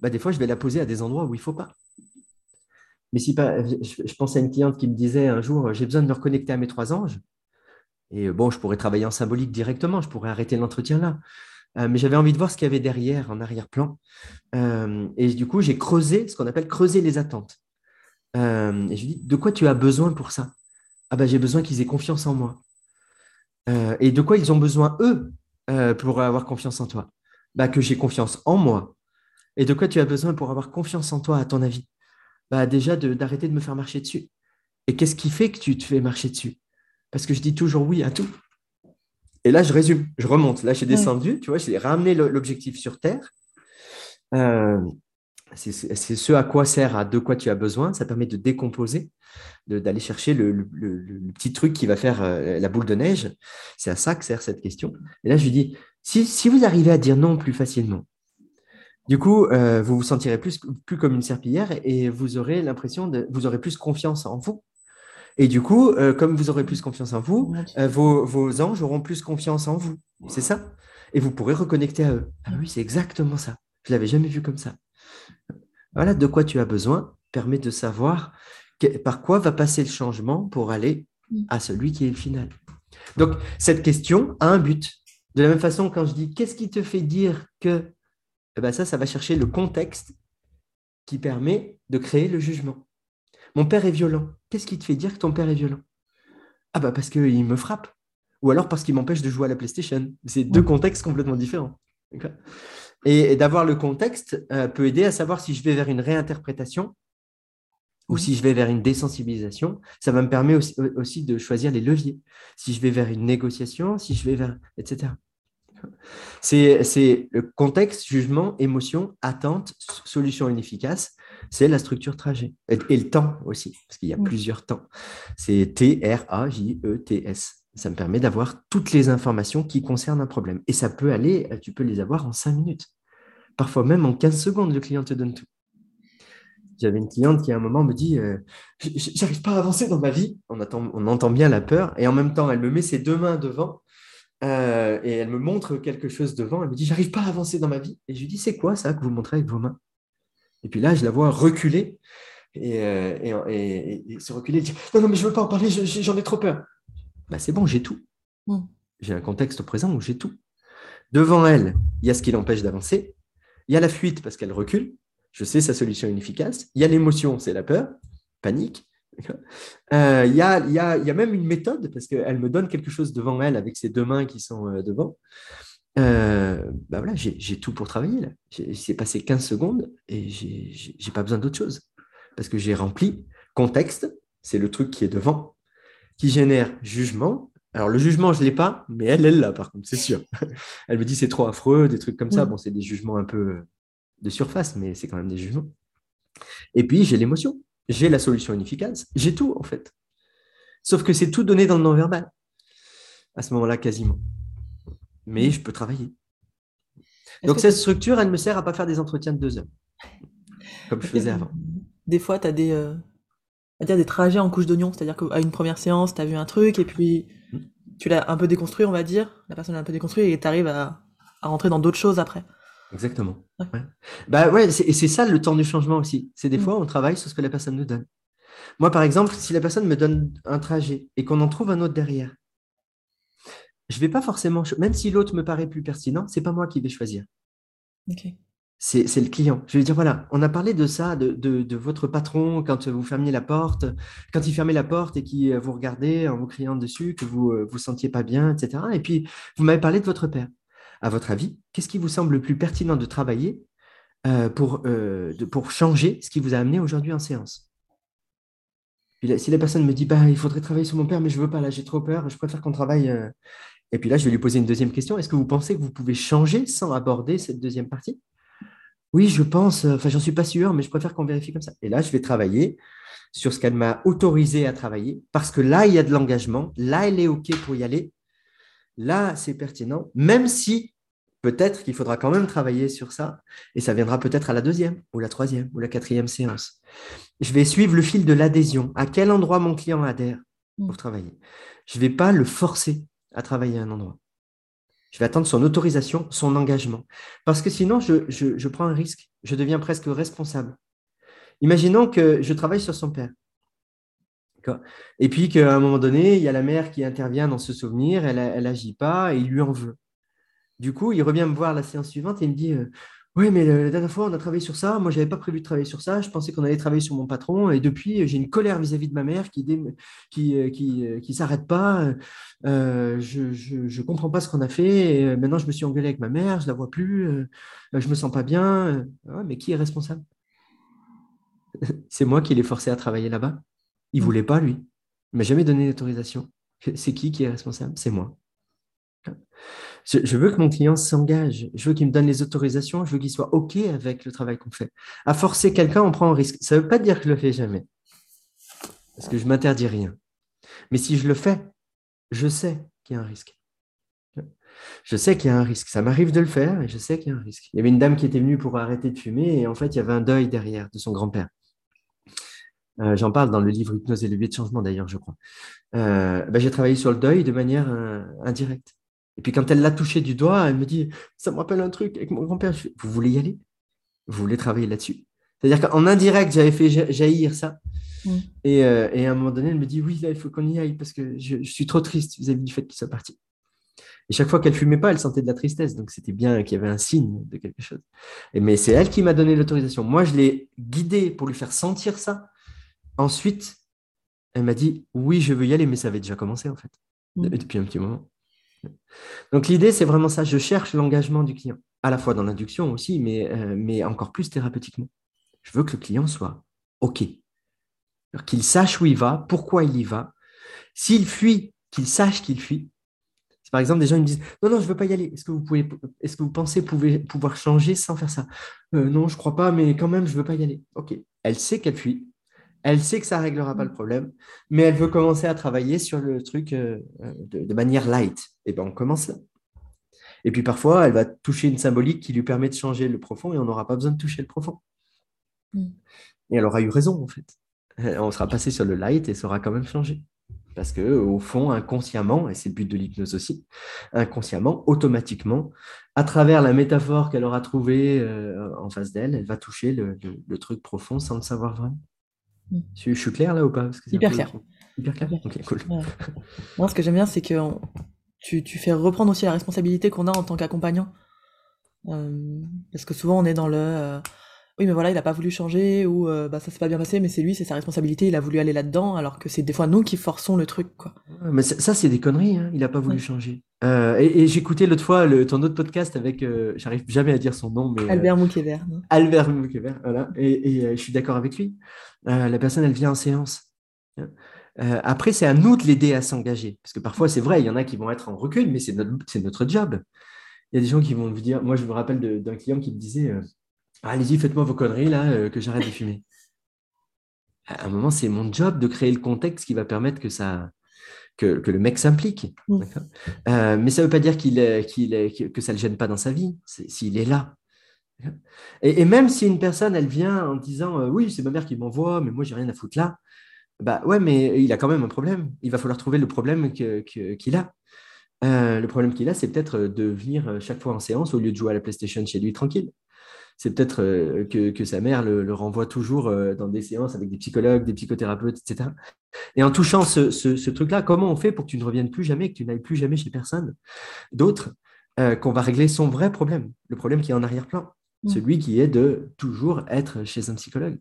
bah, des fois, je vais la poser à des endroits où il ne faut pas. Mais si pas, je, pense à une cliente qui me disait un jour, j'ai besoin de me reconnecter à mes trois anges. Et bon, je pourrais travailler en symbolique directement, je pourrais arrêter l'entretien là. Euh, mais j'avais envie de voir ce qu'il y avait derrière, en arrière-plan. Euh, et du coup, j'ai creusé ce qu'on appelle creuser les attentes. et je lui dis, de quoi tu as besoin pour ça? Ah ben, j'ai besoin qu'ils aient confiance en moi. Euh, et de quoi ils ont besoin, eux, euh, pour avoir confiance en toi? Bah, Que j'ai confiance en moi. Et de quoi tu as besoin pour avoir confiance en toi, à ton avis? Bah, Déjà, d'arrêter de, me faire marcher dessus. Et qu'est-ce qui fait que tu te fais marcher dessus? Parce que je dis toujours oui à tout. Et là, je résume, je remonte. Là, j'ai descendu, tu vois, j'ai ramené l'objectif sur Terre. Euh, c'est ce à quoi sert à de quoi tu as besoin. Ça permet de décomposer, d'aller chercher le, petit truc qui va faire euh, la boule de neige. C'est à ça que sert cette question. Et là, je lui dis, si, vous arrivez à dire non plus facilement, du coup, euh, vous vous sentirez plus, plus comme une serpillière et vous aurez l'impression de, vous aurez plus confiance en vous. Et du coup, euh, comme vous aurez plus confiance en vous, vos, vos anges auront plus confiance en vous. C'est ça Et vous pourrez reconnecter à eux. Ah oui, c'est exactement ça. Je l'avais jamais vu comme ça. Voilà de quoi tu as besoin permet de savoir par quoi va passer le changement pour aller à celui qui est le final. Donc, cette question a un but. De la même façon, quand je dis qu'est-ce qui te fait dire que, eh ben ça, ça va chercher le contexte qui permet de créer le jugement. Mon père est violent. Qu'est-ce qui te fait dire que ton père est violent? Ah bah parce qu'il me frappe. Ou alors parce qu'il m'empêche de jouer à la PlayStation. C'est deux contextes complètement différents. Et, d'avoir le contexte euh, peut aider à savoir si je vais vers une réinterprétation ou si je vais vers une désensibilisation. Ça va me permettre aussi, de choisir les leviers. Si je vais vers une négociation, si je vais vers... etc. C'est le contexte, jugement, émotion, attente, solution inefficace. C'est la structure trajet. Et, le temps aussi, parce qu'il y a plusieurs temps. C'est T-R-A-J-E-T-S. Ça me permet d'avoir toutes les informations qui concernent un problème. Et ça peut aller, tu peux les avoir en 5 minutes. Parfois même en 15 secondes, le client te donne tout. J'avais une cliente qui à un moment me dit euh, J'arrive pas à avancer dans ma vie. On, entend bien la peur. Et en même temps, elle me met ses deux mains devant euh, et elle me montre quelque chose devant. Elle me dit J'arrive pas à avancer dans ma vie. Et je lui dis C'est quoi ça que vous montrez avec vos mains? Et puis là, je la vois reculer et, euh, et, se reculer. Dire, non, non, mais je veux pas en parler, j'en ai trop peur. Bah, c'est bon, j'ai tout. Mm. J'ai un contexte présent où j'ai tout. Devant elle, il y a ce qui l'empêche d'avancer. Il y a la fuite parce qu'elle recule. Je sais sa solution inefficace. Il y a l'émotion, c'est la peur, panique. Euh, il, y a, il, y a, il, y a, même une méthode parce qu'elle me donne quelque chose devant elle avec ses deux mains qui sont euh, devant. Euh, bah voilà, j'ai tout pour travailler là. C'est passé 15 secondes et j'ai pas besoin d'autre chose parce que j'ai rempli contexte, c'est le truc qui est devant, qui génère jugement. Alors le jugement, je ne l'ai pas, mais elle, elle l'a par contre, c'est sûr. [laughs] elle me dit c'est trop affreux, des trucs comme ça. Bon, c'est des jugements un peu de surface, mais c'est quand même des jugements. Et puis j'ai l'émotion j'ai la solution inefficace, j'ai tout en fait. Sauf que c'est tout donné dans le non-verbal, à ce moment-là quasiment. Mais je peux travailler. Donc cette structure, elle me sert à pas faire des entretiens de deux heures, comme je faisais avant. Des fois, tu as des, euh, dire des trajets en couche d'oignon, c'est-à-dire qu'à une première séance, tu as vu un truc et puis tu l'as un peu déconstruit, on va dire, la personne l'a un peu déconstruit et tu arrives à, à rentrer dans d'autres choses après. Exactement. Bah ouais, et c'est ça le temps du changement aussi. C'est des mm. fois, on travaille sur ce que la personne nous donne. Moi, par exemple, si la personne me donne un trajet et qu'on en trouve un autre derrière, je vais pas forcément, même si l'autre me paraît plus pertinent, c'est pas moi qui vais choisir. C'est le client. Je vais dire, voilà, on a parlé de ça, de, votre patron quand vous fermiez la porte, quand il fermait la porte et qu'il vous regardait en vous criant dessus, que vous ne euh, vous sentiez pas bien, etc. Et puis, vous m'avez parlé de votre père à votre avis, qu'est-ce qui vous semble le plus pertinent de travailler euh, pour, euh, changer ce qui vous a amené aujourd'hui en séance? Si la personne me dit, bah, il faudrait travailler sur mon père, mais je ne veux pas, là j'ai trop peur, je préfère qu'on travaille. Euh. Et puis là, je vais lui poser une deuxième question. Est-ce que vous pensez que vous pouvez changer sans aborder cette deuxième partie? Oui, je pense, enfin j'en suis pas sûr, mais je préfère qu'on vérifie comme ça. Et là, je vais travailler sur ce qu'elle m'a autorisé à travailler, parce que là, il y a de l'engagement, là, elle est OK pour y aller, là, c'est pertinent, même si peut-être qu'il faudra quand même travailler sur ça, et ça viendra peut-être à la deuxième, ou la troisième, ou la quatrième séance. Je vais suivre le fil de l'adhésion. À quel endroit mon client adhère pour mm. travailler? Je ne vais pas le forcer à travailler à un endroit. Je vais attendre son autorisation, son engagement. Parce que sinon, je, prends un risque. Je deviens presque responsable. Imaginons que je travaille sur son père. Et puis qu'à un moment donné, il y a la mère qui intervient dans ce souvenir, elle n'agit pas et il lui en veut. Du coup, il revient me voir la séance suivante et il me dit euh, Oui, mais la dernière fois, on a travaillé sur ça. Moi, je n'avais pas prévu de travailler sur ça. Je pensais qu'on allait travailler sur mon patron. Et depuis, j'ai une colère vis-à-vis de ma mère qui ne qui, euh, qui, euh, qui s'arrête pas. je ne comprends pas ce qu'on a fait. Et maintenant, je me suis engueulé avec ma mère. Je ne la vois plus. je ne me sens pas bien. mais qui est responsable? [laughs] C'est moi qui l'ai forcé à travailler là-bas. Il ne mm. voulait pas, lui. Il m'a jamais donné d'autorisation. [laughs] C'est qui qui est responsable? C'est moi. Je, veux que mon client s'engage. Je veux qu'il me donne les autorisations. Je veux qu'il soit OK avec le travail qu'on fait. À forcer quelqu'un, on prend un risque. Ça ne veut pas dire que je le fais jamais. Parce que je m'interdis rien. Mais si je le fais, je sais qu'il y a un risque. Je sais qu'il y a un risque. Ça m'arrive de le faire et je sais qu'il y a un risque. Il y avait une dame qui était venue pour arrêter de fumer et en fait, il y avait un deuil derrière de son grand-père. Euh, j'en parle dans le livre Hypnose et le biais de changement d'ailleurs, je crois. Euh, ben, j'ai travaillé sur le deuil de manière euh, indirecte. Et puis quand elle l'a touché du doigt, elle me dit Ça me rappelle un truc avec mon grand-père. Vous voulez y aller? Vous voulez travailler là-dessus? C'est-à-dire qu'en indirect, j'avais fait jaillir ça. Mm. Et, euh, et, à un moment donné, elle me dit Oui, là, il faut qu'on y aille parce que je, suis trop triste vis-à-vis du fait qu'il soit parti. Et chaque fois qu'elle fumait pas, elle sentait de la tristesse. Donc c'était bien qu'il y avait un signe de quelque chose. Et, mais c'est elle qui m'a donné l'autorisation. Moi, je l'ai guidée pour lui faire sentir ça. Ensuite, elle m'a dit Oui, je veux y aller, mais ça avait déjà commencé en fait, mm. depuis un petit moment. Donc l'idée, c'est vraiment ça. Je cherche l'engagement du client, à la fois dans l'induction aussi, mais, euh, encore plus thérapeutiquement. Je veux que le client soit OK, qu'il sache où il va, pourquoi il y va. S'il fuit, qu'il sache qu'il fuit. Par exemple, des gens me disent Non, non, je ne veux pas y aller. Est-ce que vous, pouvez, est-ce pensez pouvez, pouvoir changer sans faire ça? Euh, Non, je ne crois pas, mais quand même, je ne veux pas y aller. OK. Elle sait qu'elle fuit. Elle sait que ça ne réglera pas le problème, mais elle veut commencer à travailler sur le truc euh, de, manière light. Et bien, on commence là. Et puis parfois, elle va toucher une symbolique qui lui permet de changer le profond et on n'aura pas besoin de toucher le profond. Mm. Et elle aura eu raison, en fait. On sera passé sur le light et ça aura quand même changé. Parce que, au fond, inconsciemment, et c'est le but de l'hypnose aussi, inconsciemment, automatiquement, à travers la métaphore qu'elle aura trouvée euh, en face d'elle, elle va toucher le, truc profond sans le savoir vraiment. Je, suis clair là ou pas? Hyper clair. Hyper clair? Ok, cool. Moi, ce que j'aime bien, c'est que tu, fais reprendre aussi la responsabilité qu'on a en tant qu'accompagnant. Euh, parce que souvent, on est dans le. Euh, oui, mais voilà, il n'a pas voulu changer, ou euh, bah, ça s'est pas bien passé, mais c'est lui, c'est sa responsabilité, il a voulu aller là-dedans, alors que c'est des fois nous qui forçons le truc. quoi. Mais ça, c'est des conneries, hein. il n'a pas voulu changer. Euh, et, j'écoutais l'autre fois le, ton autre podcast avec, euh, j'arrive jamais à dire son nom, mais. Albert Moukéver. Albert Moukéver, voilà. Et, je suis d'accord avec lui. la personne, elle vient en séance. après, c'est à nous de l'aider à s'engager. Parce que parfois, c'est vrai, il y en a qui vont être en recul, mais c'est notre, notre job. Il y a des gens qui vont vous dire, moi je me rappelle d'un client qui me disait, allez-y, faites-moi vos conneries là, euh, que j'arrête de fumer. À un moment, c'est mon job de créer le contexte qui va permettre que ça, que, le mec s'implique. Euh, mais ça ne veut pas dire qu'il est, que ça ne le gêne pas dans sa vie, s'il est là. Et, même si une personne, elle vient en disant euh, Oui, c'est ma mère qui m'envoie, mais moi, j'ai rien à foutre là. Bah ouais, mais il a quand même un problème. Il va falloir trouver le problème qu'il a. le problème qu'il a, c'est peut-être de venir chaque fois en séance au lieu de jouer à la PlayStation chez lui tranquille c'est peut-être euh, que, sa mère le, renvoie toujours euh, dans des séances avec des psychologues, des psychothérapeutes, etc. Et en touchant ce, truc-là, comment on fait pour que tu ne reviennes plus jamais, que tu n'ailles plus jamais chez personne d'autre, euh, qu'on va régler son vrai problème, le problème qui est en arrière-plan, mmh. celui qui est de toujours être chez un psychologue,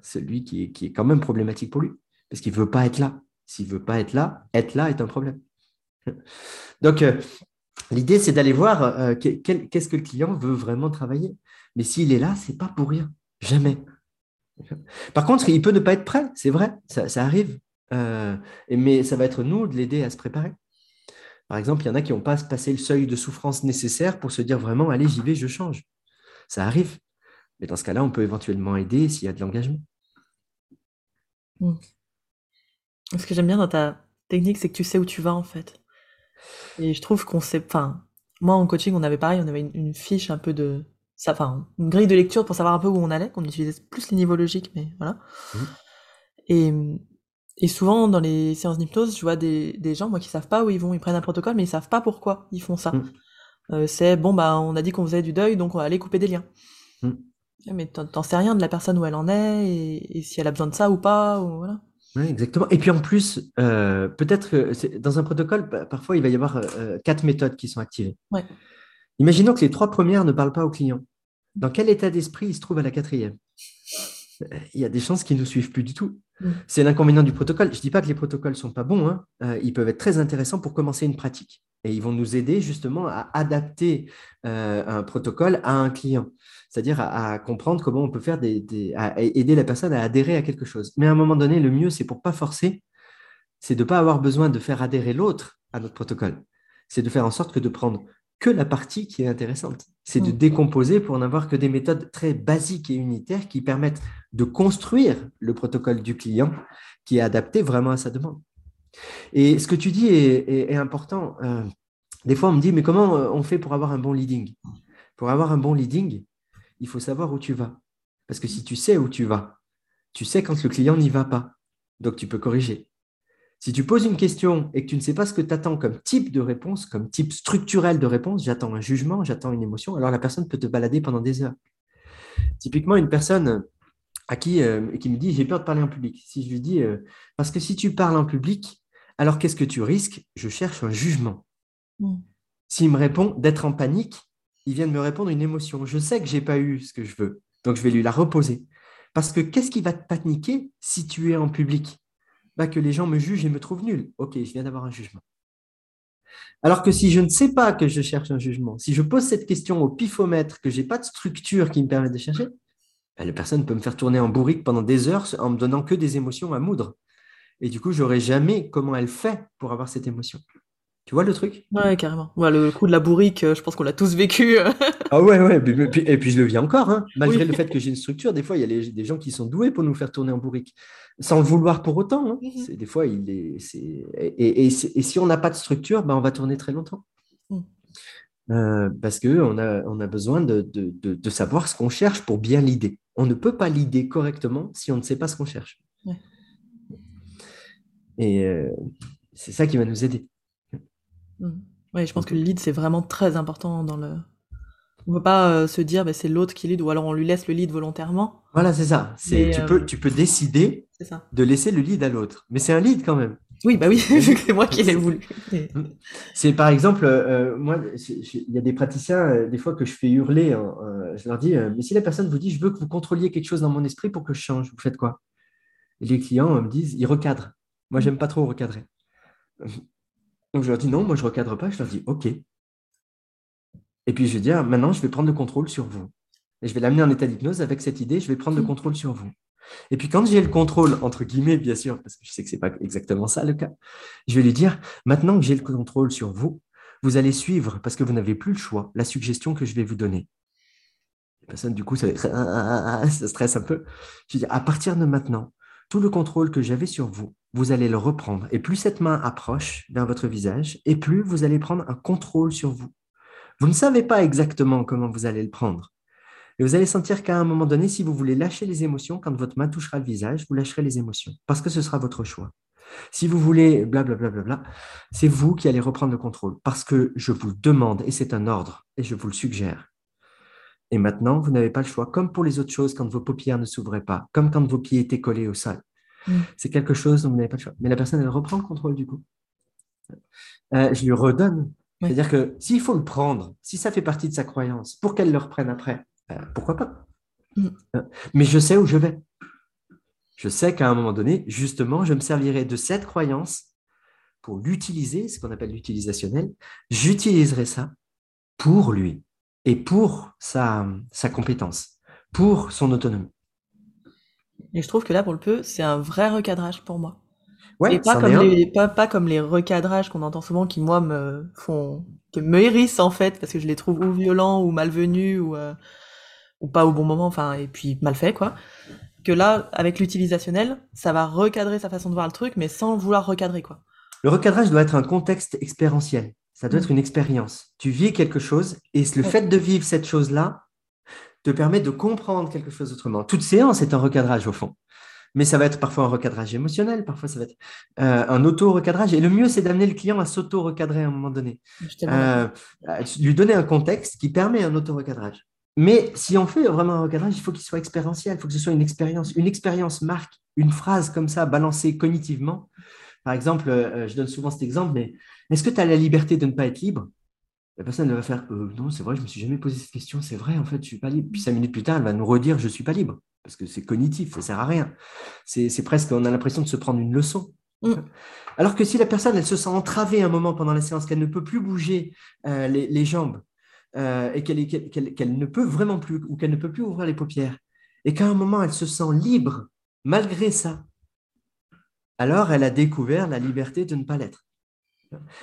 celui qui est, qui est quand même problématique pour lui, parce qu'il ne veut pas être là. S'il ne veut pas être là, être là est un problème. Donc, l'idée, c'est d'aller voir qu'est-ce que le client veut vraiment travailler. Mais s'il est là, c'est pas pour rien. Jamais. Par contre, il peut ne pas être prêt, c'est vrai, ça, arrive. Euh, mais ça va être nous de l'aider à se préparer. Par exemple, il y en a qui n'ont pas passé le seuil de souffrance nécessaire pour se dire vraiment, allez, j'y vais, je change. Ça arrive. Mais dans ce cas-là, on peut éventuellement aider s'il y a de l'engagement. Ce que j'aime bien dans ta technique, c'est que tu sais où tu vas en fait. Et je trouve qu'on sait. Enfin, moi en coaching, on avait pareil, on avait une fiche un peu de, ça, enfin, une grille de lecture pour savoir un peu où on allait, qu'on utilisait plus les niveaux logiques, mais voilà. Mmh. Et, et souvent, dans les séances d'hypnose, je vois des, des, gens, moi, qui savent pas où ils vont, ils prennent un protocole, mais ils savent pas pourquoi ils font ça. Mmh. Euh, c'est, bon, bah, on a dit qu'on faisait du deuil, donc on va aller couper des liens. Mmh. Mais t'en sais rien de la personne où elle en est, et, si elle a besoin de ça ou pas, ou voilà. Oui, exactement. Et puis en plus, euh, peut-être que dans un protocole, parfois, il va y avoir euh, quatre méthodes qui sont activées. Ouais. Imaginons que les trois premières ne parlent pas au client. Dans quel état d'esprit il se trouve à la quatrième? Il y a des chances qu'ils ne nous suivent plus du tout. Mm. C'est l'inconvénient du protocole. Je ne dis pas que les protocoles ne sont pas bons. Hein. Euh, ils peuvent être très intéressants pour commencer une pratique. Et ils vont nous aider justement à adapter euh, un protocole à un client. C'est-à-dire à, comprendre comment on peut faire des, à aider la personne à adhérer à quelque chose. Mais à un moment donné, le mieux, c'est pour pas forcer, c'est de ne pas avoir besoin de faire adhérer l'autre à notre protocole. C'est de faire en sorte que de prendre que la partie qui est intéressante. C'est de mm. décomposer pour n'avoir que des méthodes très basiques et unitaires qui permettent de construire le protocole du client qui est adapté vraiment à sa demande. Et ce que tu dis est, important. Euh, des fois, on me dit, mais comment euh, on fait pour avoir un bon leading? Pour avoir un bon leading, il faut savoir où tu vas. Parce que si tu sais où tu vas, tu sais quand le client n'y va pas. Donc, tu peux corriger. Si tu poses une question et que tu ne sais pas ce que tu attends comme type de réponse, comme type structurel de réponse, j'attends un jugement, j'attends une émotion, alors la personne peut te balader pendant des heures. Typiquement, une personne à qui, euh, qui me dit j'ai peur de parler en public. Si je lui dis euh, parce que si tu parles en public, alors qu'est-ce que tu risques? Je cherche un jugement. Mm. S'il me répond d'être en panique, il vient de me répondre une émotion. Je sais que j'ai pas eu ce que je veux, donc je vais lui la reposer. Parce que qu'est-ce qui va te paniquer si tu es en public? Que les gens me jugent et me trouvent nul. Ok, je viens d'avoir un jugement. Alors que si je ne sais pas que je cherche un jugement, si je pose cette question au pifomètre, que je n'ai pas de structure qui me permet de chercher, bah, la personne peut me faire tourner en bourrique pendant des heures en me donnant que des émotions à moudre. Et du coup, je n'aurai jamais comment elle fait pour avoir cette émotion. Tu vois le truc? Ouais, carrément. le coup de la bourrique, euh, je pense qu'on l'a tous vécu. [laughs] ah ouais, ouais. Et puis, je le vis encore. Hein. Malgré le fait que j'ai une structure, des fois, il y a des gens qui sont doués pour nous faire tourner en bourrique. Sans le vouloir pour autant. Hein. Mhm. Des fois, il est. Et, si on n'a pas de structure, ben, on va tourner très longtemps. Mhm. Euh, parce qu'on a, on a besoin de, savoir ce qu'on cherche pour bien l'idée. On ne peut pas l'idée correctement si on ne sait pas ce qu'on cherche. Et euh, c'est ça qui va nous aider. Mhm. Oui, je pense que le lead, c'est vraiment très important dans le. On ne peut pas euh, se dire bah, c'est l'autre qui lead ou alors on lui laisse le lead volontairement. Voilà, c'est ça. C'est, tu, peux, tu peux décider de laisser le lead à l'autre. Mais c'est un lead quand même. Oui, bah oui, [laughs] c'est moi qui l'ai voulu. C'est par exemple, euh, moi, il y a des praticiens, euh, des fois que je fais hurler, hein, euh, je leur dis, mais si la personne vous dit, je veux que vous contrôliez quelque chose dans mon esprit pour que je change, vous faites quoi? Et les clients me disent, ils recadrent. Moi, j'aime pas trop recadrer. Donc je leur dis, non, moi, je recadre pas. Je leur dis, OK. Et puis je vais dire, maintenant, je vais prendre le contrôle sur vous. Et je vais l'amener en état d'hypnose avec cette idée, je vais prendre le contrôle sur vous. Et puis quand j'ai le contrôle, entre guillemets, bien sûr, parce que je sais que ce n'est pas exactement ça le cas, je vais lui dire, maintenant que j'ai le contrôle sur vous, vous allez suivre, parce que vous n'avez plus le choix, la suggestion que je vais vous donner. La personne, du coup, ça, [laughs] ça stresse un peu. Je dis, à partir de maintenant, tout le contrôle que j'avais sur vous, vous allez le reprendre. Et plus cette main approche vers votre visage, et plus vous allez prendre un contrôle sur vous. Vous ne savez pas exactement comment vous allez le prendre. Et vous allez sentir qu'à un moment donné, si vous voulez lâcher les émotions, quand votre main touchera le visage, vous lâcherez les émotions, parce que ce sera votre choix. Si vous voulez blablabla, bla, bla, bla, c'est vous qui allez reprendre le contrôle, parce que je vous le demande, et c'est un ordre, et je vous le suggère. Et maintenant, vous n'avez pas le choix, comme pour les autres choses, quand vos paupières ne s'ouvraient pas, comme quand vos pieds étaient collés au sol. Mm. C'est quelque chose dont vous n'avez pas le choix. Mais la personne, elle reprend le contrôle du coup. Euh, je lui redonne. C'est-à-dire que s'il faut le prendre, si ça fait partie de sa croyance, pour qu'elle le reprenne après, euh, pourquoi pas? Mm. euh, Mais je sais où je vais. Je sais qu'à un moment donné, justement, je me servirai de cette croyance pour l'utiliser, ce qu'on appelle l'utilisationnel. J'utiliserai ça pour lui et pour sa, sa compétence, pour son autonomie. Et je trouve que là, pour le peu, c'est un vrai recadrage pour moi. Ouais, et pas comme, les, pas, pas, comme les recadrages qu'on entend souvent qui, moi, me font, qui me hérissent, en fait, parce que je les trouve ou violents ou malvenus ou, euh, ou pas au bon moment, enfin, et puis mal fait, quoi. Que là, avec l'utilisationnel, ça va recadrer sa façon de voir le truc, mais sans vouloir recadrer, quoi. Le recadrage doit être un contexte expérientiel. Ça doit mm. être une expérience. Tu vis quelque chose et le fait de vivre cette chose-là te permet de comprendre quelque chose autrement. Toute séance est un recadrage au fond. Mais ça va être parfois un recadrage émotionnel, parfois ça va être euh, un auto-recadrage. Et le mieux, c'est d'amener le client à s'auto-recadrer à un moment donné. Euh, lui donner un contexte qui permet un auto-recadrage. Mais si on fait vraiment un recadrage, il faut qu'il soit expérientiel, il faut que ce soit une expérience. Une expérience marque une phrase comme ça, balancée cognitivement. Par exemple, euh, je donne souvent cet exemple, mais est-ce que tu as la liberté de ne pas être libre? La personne va faire euh, Non, c'est vrai, je ne me suis jamais posé cette question, c'est vrai, en fait, je ne suis pas libre. Puis cinq minutes plus tard, elle va nous redire Je ne suis pas libre, parce que c'est cognitif, ça ne sert à rien. C'est presque, on a l'impression de se prendre une leçon. Mm. Alors que si la personne, elle se sent entravée un moment pendant la séance, qu'elle ne peut plus bouger euh, les, jambes, euh, et qu'elle ne peut vraiment plus, ou qu'elle ne peut plus ouvrir les paupières, et qu'à un moment elle se sent libre malgré ça, alors elle a découvert la liberté de ne pas l'être.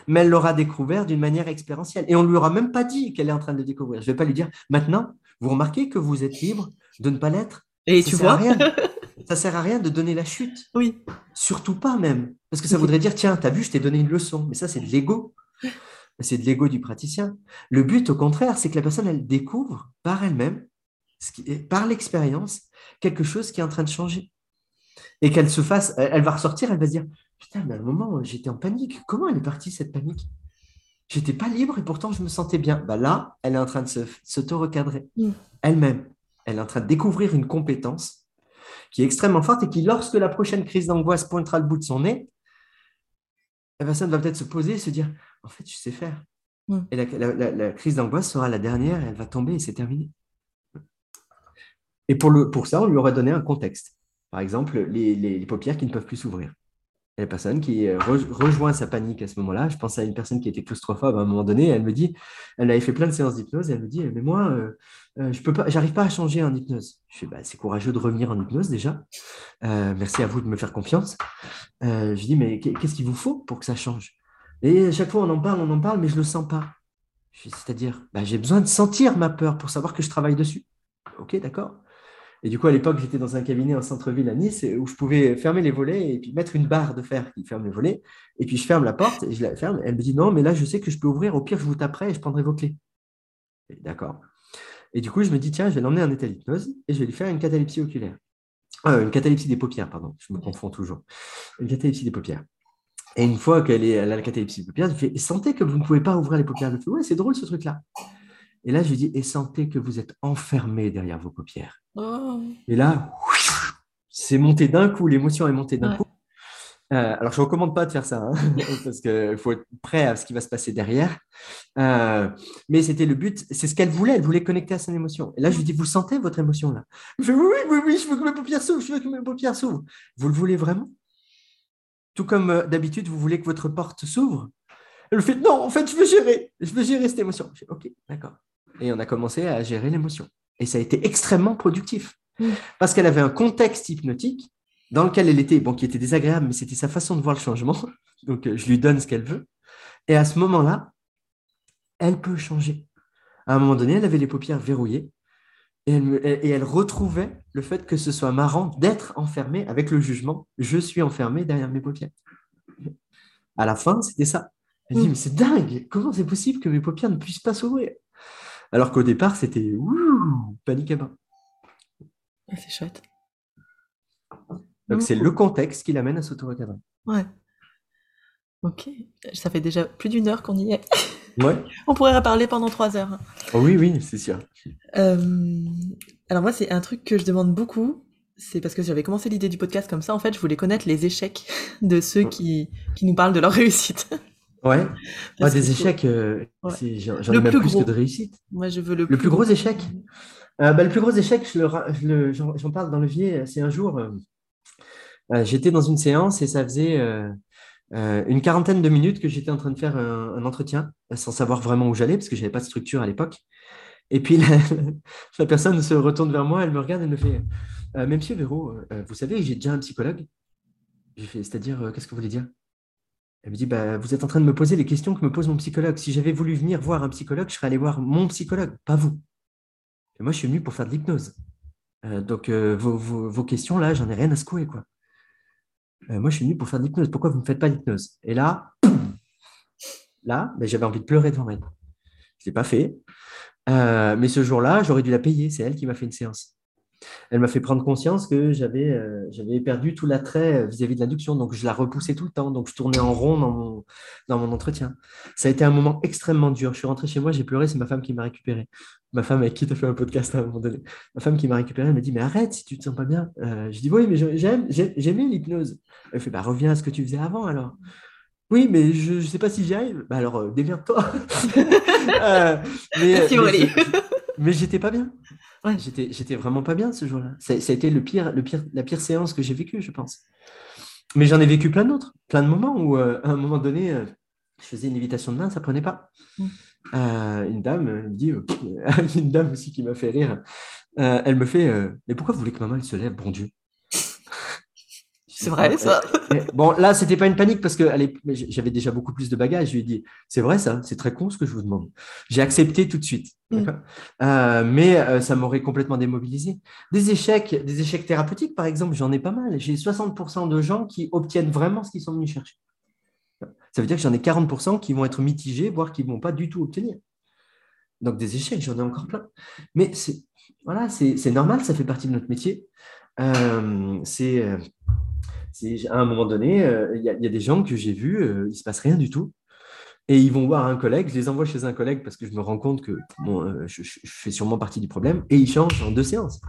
Mais elle l'aura découvert d'une manière expérientielle. Et on ne lui aura même pas dit qu'elle est en train de découvrir. Je ne vais pas lui dire, maintenant, vous remarquez que vous êtes libre de ne pas l'être Et tu vois [laughs] Ça sert à rien de donner la chute. Oui. Surtout pas même. Parce que ça voudrait dire, tiens, tu as vu, je t'ai donné une leçon. Mais ça, c'est de l'ego c'est de l'ego du praticien. Le but, au contraire, c'est que la personne, elle découvre par elle-même, par l'expérience, quelque chose qui est en train de changer. Et qu'elle se fasse, elle va ressortir, elle va se dire Putain, mais à un moment, j'étais en panique. Comment elle est partie, cette panique? J'étais pas libre et pourtant je me sentais bien. Bah là, elle est en train de s'auto-recadrer mm. elle-même. elle est en train de découvrir une compétence qui est extrêmement forte et qui, lorsque la prochaine crise d'angoisse pointera le bout de son nez, la personne va peut-être se poser et se dire En fait, je sais faire. Mm. Et la, crise d'angoisse sera la dernière, elle va tomber et c'est terminé. Et pour, le, pour ça, on lui aurait donné un contexte. Par exemple, les paupières qui ne peuvent plus s'ouvrir la personne qui euh, rejoint sa panique à ce moment-là. Je pense à une personne qui était claustrophobe à un moment donné. Elle me dit, elle avait fait plein de séances d'hypnose. Elle me dit, mais moi, euh, euh, je peux pas, j'arrive pas à changer en hypnose. Je fais, bah, c'est courageux de revenir en hypnose déjà. merci à vous de me faire confiance. je dis, mais qu'est-ce qu'il vous faut pour que ça change? Et à chaque fois, on en parle, on en parle, mais je le sens pas. C'est-à-dire, bah, j'ai besoin de sentir ma peur pour savoir que je travaille dessus. Ok, d'accord. Et du coup, à l'époque, j'étais dans un cabinet en centre-ville à Nice où je pouvais fermer les volets et puis mettre une barre de fer qui ferme les volets. Et puis, je ferme la porte et je la ferme. Elle me dit non, mais là, je sais que je peux ouvrir. Au pire, je vous taperai et je prendrai vos clés. D'accord. Et du coup, je me dis tiens, je vais l'emmener en état d'hypnose et je vais lui faire une catalepsie oculaire. Euh, une catalepsie des paupières, pardon. Je me confonds toujours. Une catalepsie des paupières. Et une fois qu'elle a la catalepsie des paupières, je fais sentez que vous ne pouvez pas ouvrir les paupières. Elle me fait ouais, c'est drôle ce truc-là. Et là, je lui dis, et sentez que vous êtes enfermé derrière vos paupières. Oh. Et là, c'est monté d'un coup, l'émotion est montée d'un coup. Euh, alors, je ne recommande pas de faire ça, hein, [laughs] parce qu'il faut être prêt à ce qui va se passer derrière. Euh, mais c'était le but, c'est ce qu'elle voulait, elle voulait connecter à son émotion. Et là, je lui dis, vous sentez votre émotion là Je fais, oui, oui, oui, je veux que mes paupières s'ouvrent, je veux que mes paupières s'ouvrent. Vous le voulez vraiment? Tout comme euh, d'habitude, vous voulez que votre porte s'ouvre? Elle fait, non, en fait, je veux gérer, je veux gérer cette émotion. Je fais, ok, d'accord et on a commencé à gérer l'émotion. Et ça a été extrêmement productif mm. parce qu'elle avait un contexte hypnotique dans lequel elle était, bon, qui était désagréable, mais c'était sa façon de voir le changement. [laughs] Donc, euh, je lui donne ce qu'elle veut. Et à ce moment-là, elle peut changer. À un moment donné, elle avait les paupières verrouillées et elle, et elle retrouvait le fait que ce soit marrant d'être enfermée avec le jugement. Je suis enfermée derrière mes paupières. À la fin, c'était ça. Elle dit, mm. mais c'est dingue, comment c'est possible que mes paupières ne puissent pas s'ouvrir? Alors qu'au départ, c'était panique à bas. C'est chouette. Donc, c'est le contexte qui l'amène à s'auto-recadrer. Ouais. Ok. Ça fait déjà plus d'une heure qu'on y est. Ouais. [laughs] On pourrait reparler pendant trois heures. Oh oui, oui, c'est sûr. Euh, alors, moi, c'est un truc que je demande beaucoup. C'est parce que j'avais commencé l'idée du podcast comme ça. En fait, je voulais connaître les échecs [laughs] de ceux qui, qui nous parlent de leur réussite. Ouais. des échecs, euh, j'en ai même plus que de réussite. Moi, je veux le, plus, gros, échec. Euh, bah, le plus gros échec, j'en parle dans le vieux. C'est un jour, euh, j'étais dans une séance et ça faisait une quarantaine de minutes que j'étais en train de faire un, entretien sans savoir vraiment où j'allais parce que je n'avais pas de structure à l'époque. Et puis [laughs] la, personne se retourne vers moi, elle me regarde, elle me fait Monsieur Véro, vous savez, j'ai déjà un psychologue. J'ai fait C'est-à-dire, qu'est-ce que vous voulez dire? Elle me dit, bah, vous êtes en train de me poser les questions que me pose mon psychologue. Si j'avais voulu venir voir un psychologue, je serais allé voir mon psychologue, pas vous. Et moi, je suis venu pour faire de l'hypnose. Euh, donc, euh, vos, questions, là, j'en ai rien à secouer. Quoi. Euh, moi, je suis venu pour faire de l'hypnose. Pourquoi vous ne faites pas d'hypnose? Et là, là, ben, j'avais envie de pleurer devant elle. Je ne l'ai pas fait. mais ce jour-là, j'aurais dû la payer. C'est elle qui m'a fait une séance elle m'a fait prendre conscience que j'avais euh, j'avais perdu tout l'attrait euh, vis-à-vis de l'induction. Donc, je la repoussais tout le temps. Donc, je tournais en rond dans mon, dans mon entretien. Ça a été un moment extrêmement dur. Je suis rentré chez moi, j'ai pleuré. C'est ma femme qui m'a récupéré. Ma femme avec qui tu as fait un podcast à un moment donné. Ma femme qui m'a récupéré, elle m'a dit Mais arrête si tu te sens pas bien. Euh, je dis Oui, mais j'aime, j'aimais l'hypnose. Elle fait bah, Reviens à ce que tu faisais avant alors. Oui, mais je ne sais pas si j'y arrive. Bah alors, déviens-toi. [laughs] mais, mais, mais j'étais pas bien. Ouais, j'étais, j'étais vraiment pas bien ce jour-là. Ça, a été le pire, le pire, la pire séance que j'ai vécue, je pense. Mais j'en ai vécu plein d'autres, plein de moments où, euh, à un moment donné, euh, je faisais une invitation de main, ça prenait pas. Mm. Euh, une dame me dit, [laughs] une dame aussi qui m'a fait rire, elle me fait, mais pourquoi vous voulez que maman elle se lève, bon Dieu c'est vrai, ça. bon, là, c'était pas une panique parce que j'avais déjà beaucoup plus de bagages. Je lui ai dit, c'est vrai, ça, c'est très con ce que je vous demande. J'ai accepté tout de suite. Mm. Euh, mais euh, ça m'aurait complètement démobilisé. Des échecs, des échecs thérapeutiques, par exemple, j'en ai pas mal. J'ai 60% de gens qui obtiennent vraiment ce qu'ils sont venus chercher. Ça veut dire que j'en ai 40% qui vont être mitigés, voire qui ne vont pas du tout obtenir. Donc des échecs, j'en ai encore plein. Mais c'est voilà, c'est normal, ça fait partie de notre métier. Euh, c'est à un moment donné, euh, il y, a des gens que j'ai vus, euh, il ne se passe rien du tout. et ils vont voir un collègue, je les envoie chez un collègue parce que je me rends compte que bon, je, fais sûrement partie du problème, et ils changent en deux séances.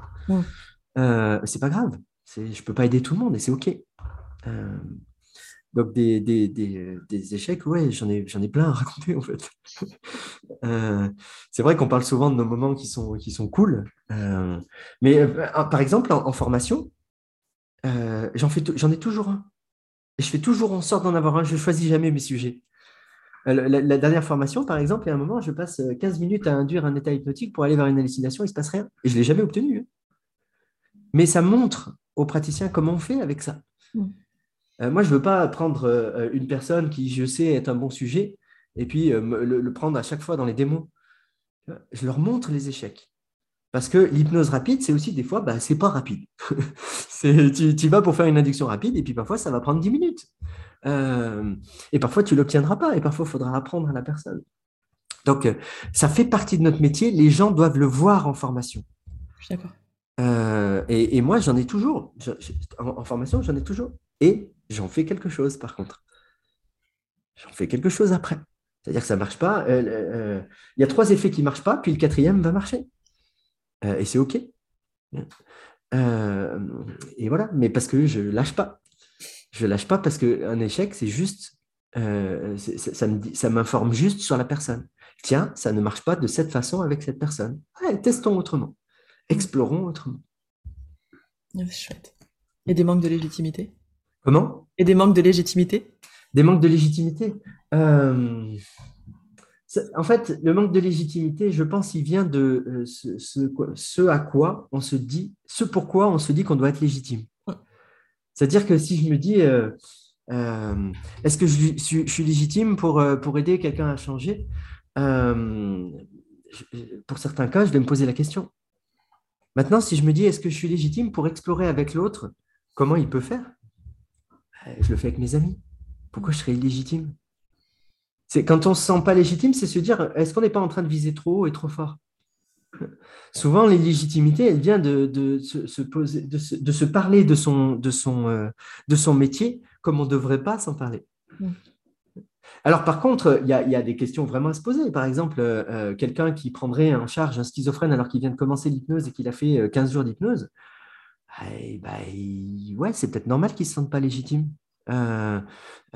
Euh, c'est pas grave, je peux pas aider tout le monde et c'est OK. Donc, des, des, des, des, échecs, ouais, j'en ai, j'en ai plein à raconter en fait. [laughs] Euh, c'est vrai qu'on parle souvent de nos moments qui sont, qui sont cool, euh, mais euh, par exemple, en, formation, j'en, fais j'en ai toujours un. Et je fais toujours en sorte d'en avoir un, je choisis jamais mes sujets. La, dernière formation, par exemple, il y a un moment, je passe 15 minutes à induire un état hypnotique pour aller vers une hallucination, il ne se passe rien. Et je ne l'ai jamais obtenu. Hein. Mais ça montre aux praticiens comment on fait avec ça. Mm. Euh, moi, je ne veux pas prendre euh, une personne qui, je sais, est un bon sujet et puis euh, le, prendre à chaque fois dans les démos. Je leur montre les échecs. Parce que l'hypnose rapide, c'est aussi des fois, bah, c'est pas rapide. [laughs] tu, tu, vas pour faire une induction rapide et puis parfois, ça va prendre 10 minutes. et parfois, tu ne l'obtiendras pas et parfois, il faudra apprendre à la personne. Donc, ça fait partie de notre métier. Les gens doivent le voir en formation. D'accord. et, moi, j'en ai toujours. en, formation, j'en ai toujours. Et j'en fais quelque chose par contre. J'en fais quelque chose après. C'est-à-dire que ça ne marche pas. Euh, euh, il y a trois effets qui ne marchent pas, puis le quatrième va marcher. Euh, et c'est OK. et voilà, mais parce que je ne lâche pas. Je ne lâche pas parce qu'un échec, c'est juste, ça m'informe juste sur la personne. Tiens, ça ne marche pas de cette façon avec cette personne. testons autrement. Explorons autrement. Chouette. Et des manques de légitimité? Comment? Et des manques de légitimité? Des manques de légitimité? Euh, en fait, le manque de légitimité, je pense, il vient de euh, ce, à quoi on se dit, ce pourquoi on se dit qu'on doit être légitime. C'est-à-dire que si je me dis, euh, est-ce que je, suis légitime pour, pour aider quelqu'un à changer? Pour certains cas, je vais me poser la question. Maintenant, si je me dis, est-ce que je suis légitime pour explorer avec l'autre comment il peut faire? Je le fais avec mes amis. Pourquoi je serais illégitime? C'est quand on ne se sent pas légitime, c'est se dire est-ce qu'on n'est pas en train de viser trop haut et trop fort? [laughs] Souvent, l'illégitimité, elle vient de, se, poser, de, se, parler de son, de, son, euh, de son métier comme on ne devrait pas s'en parler. Mm. Alors, par contre, il y, a, des questions vraiment à se poser. Par exemple, euh, euh, quelqu'un qui prendrait en charge un schizophrène alors qu'il vient de commencer l'hypnose et qu'il a fait 15 jours d'hypnose, eh ben, ouais, c'est peut-être normal qu'il ne se sente pas légitime. Euh,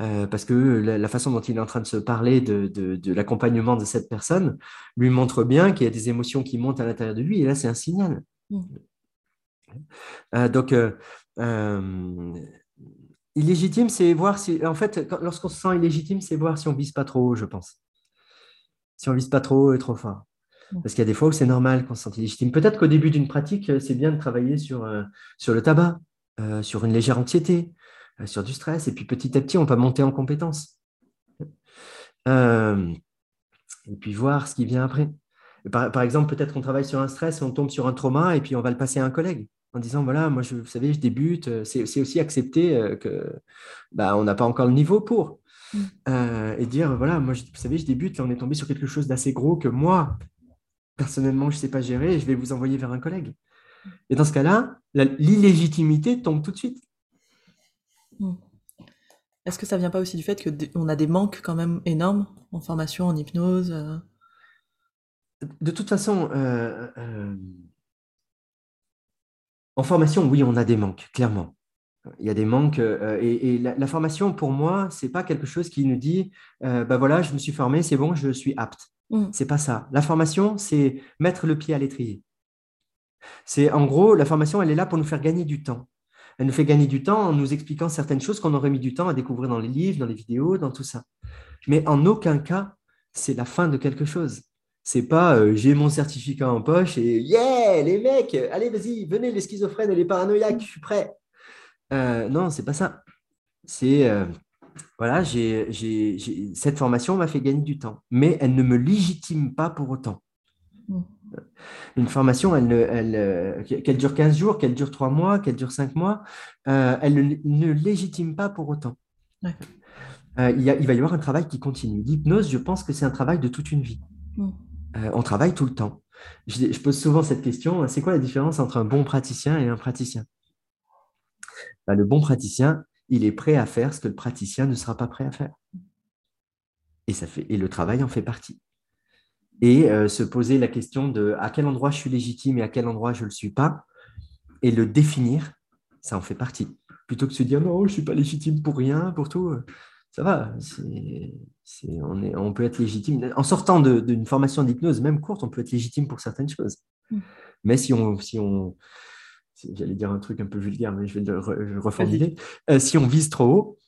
euh, parce que la, façon dont il est en train de se parler de, l'accompagnement de cette personne lui montre bien qu'il y a des émotions qui montent à l'intérieur de lui, et là, c'est un signal. Mmh. Euh, donc, illégitime, c'est voir si. En fait, lorsqu'on se sent illégitime, c'est voir si on vise pas trop haut, je pense. Si on vise pas trop haut et trop fort. Parce qu'il y a des fois où c'est normal qu'on se sente illégitime. Peut-être qu'au début d'une pratique, euh, c'est bien de travailler sur, euh, sur le tabac, euh, sur une légère anxiété, sur du stress, et puis petit à petit, on peut monter en compétences. et puis voir ce qui vient après. Par, exemple, peut-être qu'on travaille sur un stress, on tombe sur un trauma, et puis on va le passer à un collègue en disant voilà, moi, je, vous savez, je débute. C'est aussi accepter que bah, on n'a pas encore le niveau pour. Mm. et dire voilà, moi, vous savez, je débute, là, on est tombé sur quelque chose d'assez gros que moi, personnellement, je ne sais pas gérer, je vais vous envoyer vers un collègue. Et dans ce cas-là, l'illégitimité tombe tout de suite. Hmm. Est-ce que ça ne vient pas aussi du fait qu'on a des manques quand même énormes en formation, en hypnose euh? De toute façon, euh, euh, en formation, oui, on a des manques, clairement. Il y a des manques. et, la, formation, pour moi, ce n'est pas quelque chose qui nous dit, ben voilà, je me suis formé, c'est bon, je suis apte. Mm. C'est pas ça. La formation, c'est mettre le pied à l'étrier. C'est en gros, la formation, elle est là pour nous faire gagner du temps. Elle nous fait gagner du temps en nous expliquant certaines choses qu'on aurait mis du temps à découvrir dans les livres, dans les vidéos, dans tout ça. Mais en aucun cas, c'est la fin de quelque chose. C'est pas euh, j'ai mon certificat en poche et yeah, les mecs, allez, vas-y, venez, les schizophrènes et les paranoïaques, je suis prêt. Euh, non, c'est pas ça. C'est euh, voilà, cette formation m'a fait gagner du temps, mais elle ne me légitime pas pour autant. Mm. Une formation, elle, elle, euh, qu'elle dure 15 jours, qu'elle dure 3 mois, qu'elle dure 5 mois, euh, elle ne, légitime pas pour autant. Euh, il, il, va y avoir un travail qui continue. L'hypnose, je pense que c'est un travail de toute une vie. Mm. on travaille tout le temps. Je, je, pose souvent cette question, c'est quoi la différence entre un bon praticien et un praticien? Bah, Le bon praticien, il est prêt à faire ce que le praticien ne sera pas prêt à faire. Et, ça fait, et le travail en fait partie. Et euh, se poser la question de à quel endroit je suis légitime et à quel endroit je ne le suis pas, et le définir, ça en fait partie. Plutôt que de se dire non, je ne suis pas légitime pour rien, pour tout. Ça va, on, est, on peut être légitime. En sortant d'une formation d'hypnose, même courte, on peut être légitime pour certaines choses. Mm. Mais si on, si on, j'allais dire un truc un peu vulgaire, mais je vais le, reformuler. Euh, si on vise trop haut,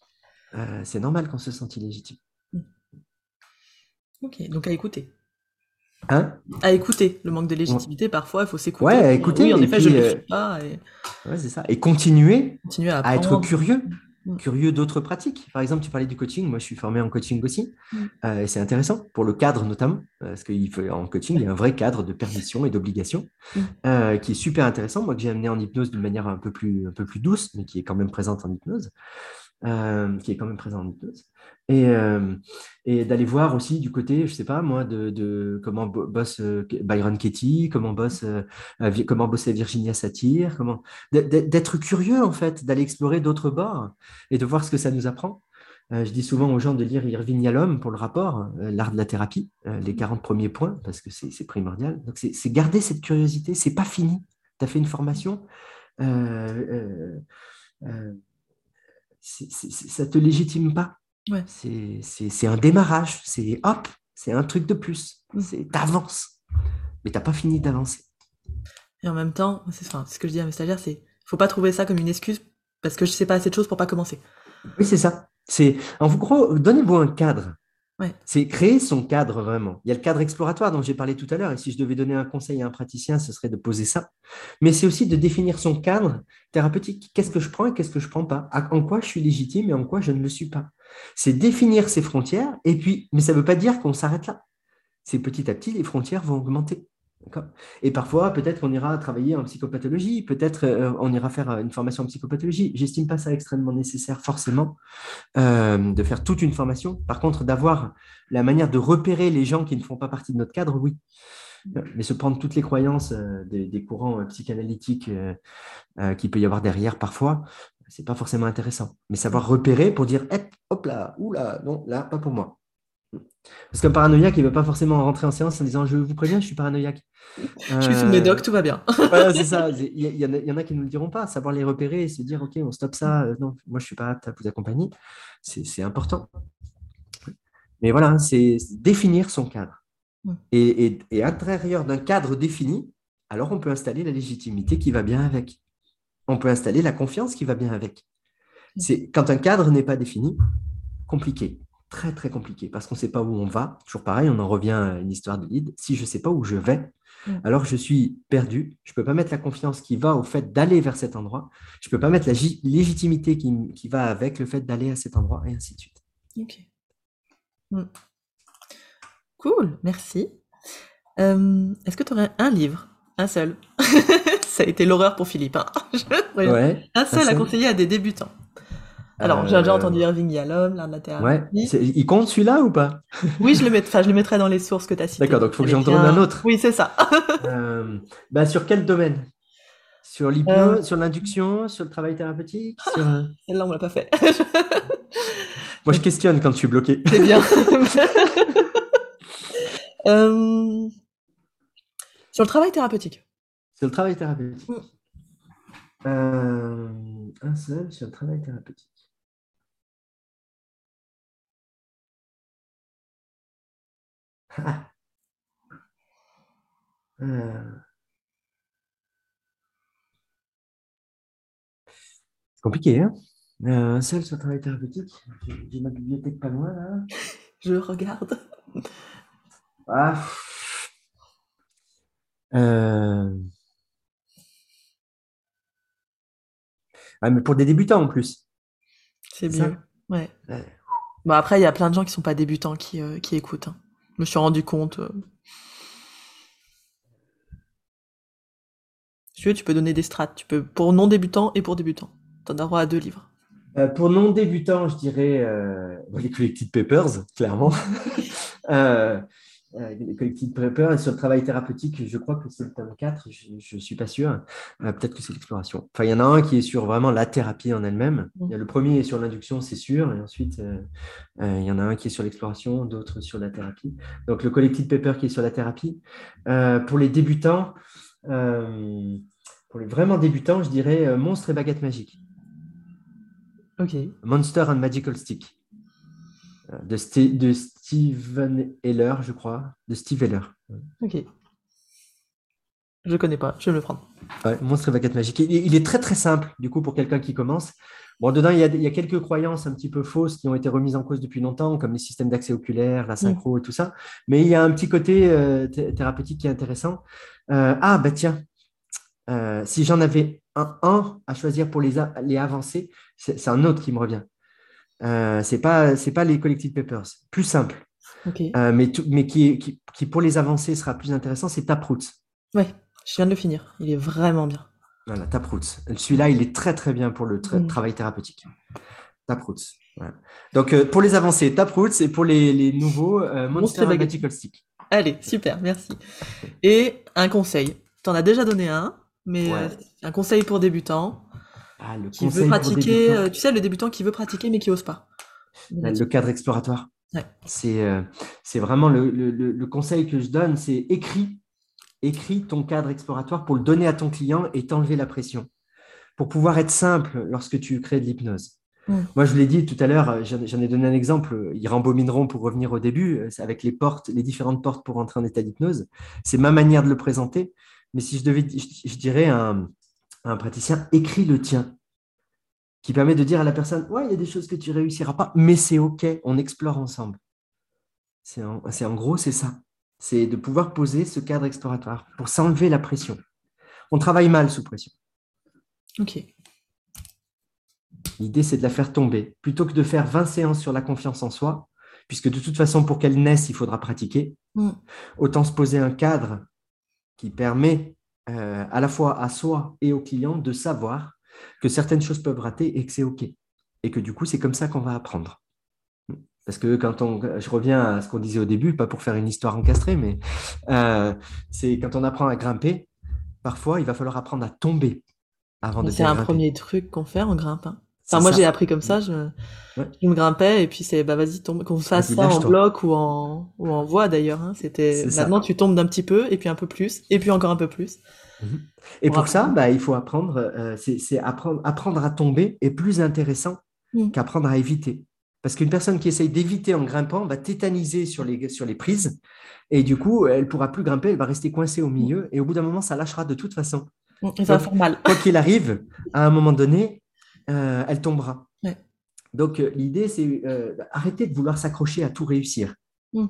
euh, c'est normal qu'on se sente illégitime. Ok, donc à écouter. Hein? À écouter le manque de légitimité, parfois il faut s'écouter. Ouais, à écouter. Oui, en effet, je ne le euh, pas. Ouais, c'est ça. Et continuer, continuer à, être curieux. Mm. curieux d'autres pratiques. Par exemple, tu parlais du coaching. Moi, je suis formé en coaching aussi. Mm. Euh, c'est intéressant pour le cadre notamment, parce qu'en coaching, il y a un vrai cadre de permission et d'obligation mm. euh, qui est super intéressant. Moi, que j'ai amené en hypnose d'une manière un peu, plus, un peu plus douce, mais qui est quand même présente en hypnose. Euh, qui est quand même présent en hypnose. Et, euh, et d'aller voir aussi du côté, je sais pas moi, de, de comment bosse euh, Byron Katie, comment bosse, comment bossait Virginia Satir, comment d'être curieux en fait, d'aller explorer d'autres bords et de voir ce que ça nous apprend. je dis souvent aux gens de lire Irving Yalom pour le rapport, l'art de la thérapie, les 40 premiers points, parce que c'est primordial. Donc, c'est garder cette curiosité, c'est pas fini. Tu as fait une formation, ça te légitime pas. C'est un démarrage, c'est hop, c'est un truc de plus. Mm. T'avances, mais t'as pas fini d'avancer. Et en même temps, c'est ce que je dis à mes stagiaires, c'est faut pas trouver ça comme une excuse parce que je sais pas assez de choses pour pas commencer. Oui, c'est ça. C'est en gros, donnez-vous un cadre. C'est créer son cadre vraiment. Il y a le cadre exploratoire dont j'ai parlé tout à l'heure, et si je devais donner un conseil à un praticien, ce serait de poser ça. Mais c'est aussi de définir son cadre thérapeutique. Qu'est-ce que je prends et qu'est-ce que je ne prends pas? En quoi je suis légitime et en quoi je ne le suis pas? C'est définir ses frontières, et puis, mais ça ne veut pas dire qu'on s'arrête là. C'est petit à petit, les frontières vont augmenter. Et parfois, peut-être qu'on ira travailler en psychopathologie, peut-être euh, on ira faire euh, une formation en psychopathologie. J'estime pas ça extrêmement nécessaire forcément euh, de faire toute une formation. Par contre, d'avoir la manière de repérer les gens qui ne font pas partie de notre cadre, oui. Mais se prendre toutes les croyances des, courants psychanalytiques qu'il peut y avoir derrière parfois, c'est pas forcément intéressant. Mais savoir repérer pour dire, hop là, oula, non, là, pas pour moi. Parce qu'un paranoïaque, il ne veut pas forcément rentrer en séance en disant Je vous préviens, je suis paranoïaque. Je suis sous médoc, tout va bien. [laughs] voilà, c'est ça. Il y, en a qui ne le diront pas. Savoir les repérer et se dire Ok, on stoppe ça. Euh, non, moi, je ne suis pas apte à vous accompagner. C'est important. Mais voilà, c'est définir son cadre. Et, et, à l'intérieur d'un cadre défini, alors on peut installer la légitimité qui va bien avec. On peut installer la confiance qui va bien avec. C'est quand un cadre n'est pas défini, compliqué très très compliqué parce qu'on ne sait pas où on va. Toujours pareil, on en revient à une histoire de lead. Si je ne sais pas où je vais, mm. alors je suis perdu. Je ne peux pas mettre la confiance qui va au fait d'aller vers cet endroit. Je ne peux pas mettre la légitimité qui, va avec le fait d'aller à cet endroit et ainsi de suite. Ok. Mm. Cool, merci. Euh, est-ce que tu aurais un livre, un seul [laughs] Ça a été l'horreur pour Philippe. Hein. [laughs] un seul à conseiller à des débutants. Alors, j'ai déjà entendu euh, Irving Yalom, l'art de la thérapie. Ouais. Il compte celui-là ou pas? [laughs] Oui, je le, mets, je le mettrai dans les sources que tu as citées. D'accord, donc il faut que j'en donne un autre. Oui, c'est ça. [laughs] euh, bah, sur quel domaine? Sur l'hypnose, euh. sur l'induction, sur le travail thérapeutique sur... Celle-là, on ne l'a pas fait. [laughs] Moi, je questionne quand je suis bloqué. C'est bien. Euh, sur le travail thérapeutique. Sur le travail thérapeutique. Mm. un seul sur le travail thérapeutique. C'est [laughs] compliqué, hein? Euh, Un seul sur le travail thérapeutique? J'ai ma bibliothèque pas loin, là. [laughs] Je regarde. Ah. Euh. Ah, mais pour des débutants en plus. C'est bien. Ouais. Bon, après, il y a plein de gens qui sont pas débutants qui, qui écoutent. Hein. Je me suis rendu compte. Si tu veux, tu peux donner des strates. Tu peux pour non débutants et pour débutants. Tu en as droit à deux livres. Euh, pour non débutants, je dirais euh, les Collected Papers, clairement. [laughs] euh, les collectifs prepper. Et sur le travail thérapeutique, je crois que c'est le tome 4, je ne suis pas sûr. Euh, peut-être que c'est l'exploration. Enfin, il y en a un qui est sur vraiment la thérapie en elle-même. Mm. A le premier est sur l'induction, c'est sûr. Et ensuite, euh, il y en a un qui est sur l'exploration, d'autres sur la thérapie. Donc, le collectif Pepper qui est sur la thérapie. pour les débutants, pour les vraiment débutants, je dirais Monstre et baguette magique. Ok. Monster and Magical Stick de, de Steven Heller, je crois. De Steve Heller. Ok. Je connais pas, je vais me le prendre. Monstre et baguette magique. Il, est très très simple, du coup, pour quelqu'un qui commence. Bon, dedans, il y, a, quelques croyances un petit peu fausses qui ont été remises en cause depuis longtemps, comme les systèmes d'accès oculaire, la synchro et tout ça. Mais il y a un petit côté euh, thérapeutique qui est intéressant. Euh, ah, bah tiens, euh, si j'en avais un, un, à choisir pour les, les avancer, c'est un autre qui me revient. Euh, c'est pas c'est pas les collective papers, plus simple. Euh, mais mais qui, qui, qui, pour les avancées sera plus intéressant, c'est Taproots. Oui, je viens de le finir. Il est vraiment bien. Voilà, Taproots. Celui-là, il est très très bien pour le mm. travail thérapeutique. Taproots. Donc euh, pour les avancées, Taproots et pour les, les nouveaux, Monster Magical Stick. Allez, super, merci. Et un conseil. Tu en as déjà donné un, mais un conseil pour débutants. Ah, le qui veut pratiquer, euh, tu sais, le débutant qui veut pratiquer mais qui n'ose pas. Le cadre exploratoire. C'est euh, c'est vraiment le, le, conseil que je donne, c'est écris, écris ton cadre exploratoire pour le donner à ton client et t'enlever la pression. Pour pouvoir être simple lorsque tu crées de l'hypnose. Moi, je l'ai dit tout à l'heure, euh, j'en ai donné un exemple. Ils rembobineront pour revenir au début, avec les portes, les différentes portes pour entrer en état d'hypnose. C'est ma manière de le présenter. Mais si je devais, je, dirais un, un praticien, écrit le tien, qui permet de dire à la personne, ouais, il y a des choses que tu réussiras pas, mais c'est OK, on explore ensemble. C'est en, en, gros, c'est ça. C'est de pouvoir poser ce cadre exploratoire pour s'enlever la pression. On travaille mal sous pression. OK. L'idée, c'est de la faire tomber. Plutôt que de faire 20 séances sur la confiance en soi, puisque de toute façon, pour qu'elle naisse, il faudra pratiquer, mm. autant se poser un cadre qui permet euh, à la fois à soi et au client de savoir que certaines choses peuvent rater et que c'est OK. Et que du coup, c'est comme ça qu'on va apprendre. Parce que quand on, je reviens à ce qu'on disait au début, pas pour faire une histoire encastrée, mais euh, c'est quand on apprend à grimper, parfois il va falloir apprendre à tomber avant de C'est un premier truc qu'on fait en grimpant. Enfin, moi j'ai appris comme ça, je, me grimpais et puis c'est bah vas-y tombe, qu'on fasse ça en bloc ou en ou en voie d'ailleurs. Hein. C'était maintenant tu tombes d'un petit peu et puis un peu plus et puis encore un peu plus. Mhm. Et pour, ça, bah, il faut apprendre, euh, c'est apprendre, apprendre à tomber est plus intéressant mm. qu'apprendre à éviter. Parce qu'une personne qui essaye d'éviter en grimpant va tétaniser sur les, sur les prises et du coup, elle pourra plus grimper, elle va rester coincée au milieu et au bout d'un moment, ça lâchera de toute façon. Mm, ça va faire mal. Quoi qu'il arrive, à un moment donné, euh, elle tombera. Donc, euh, l'idée, c'est arrêter de vouloir s'accrocher à tout réussir. Mm.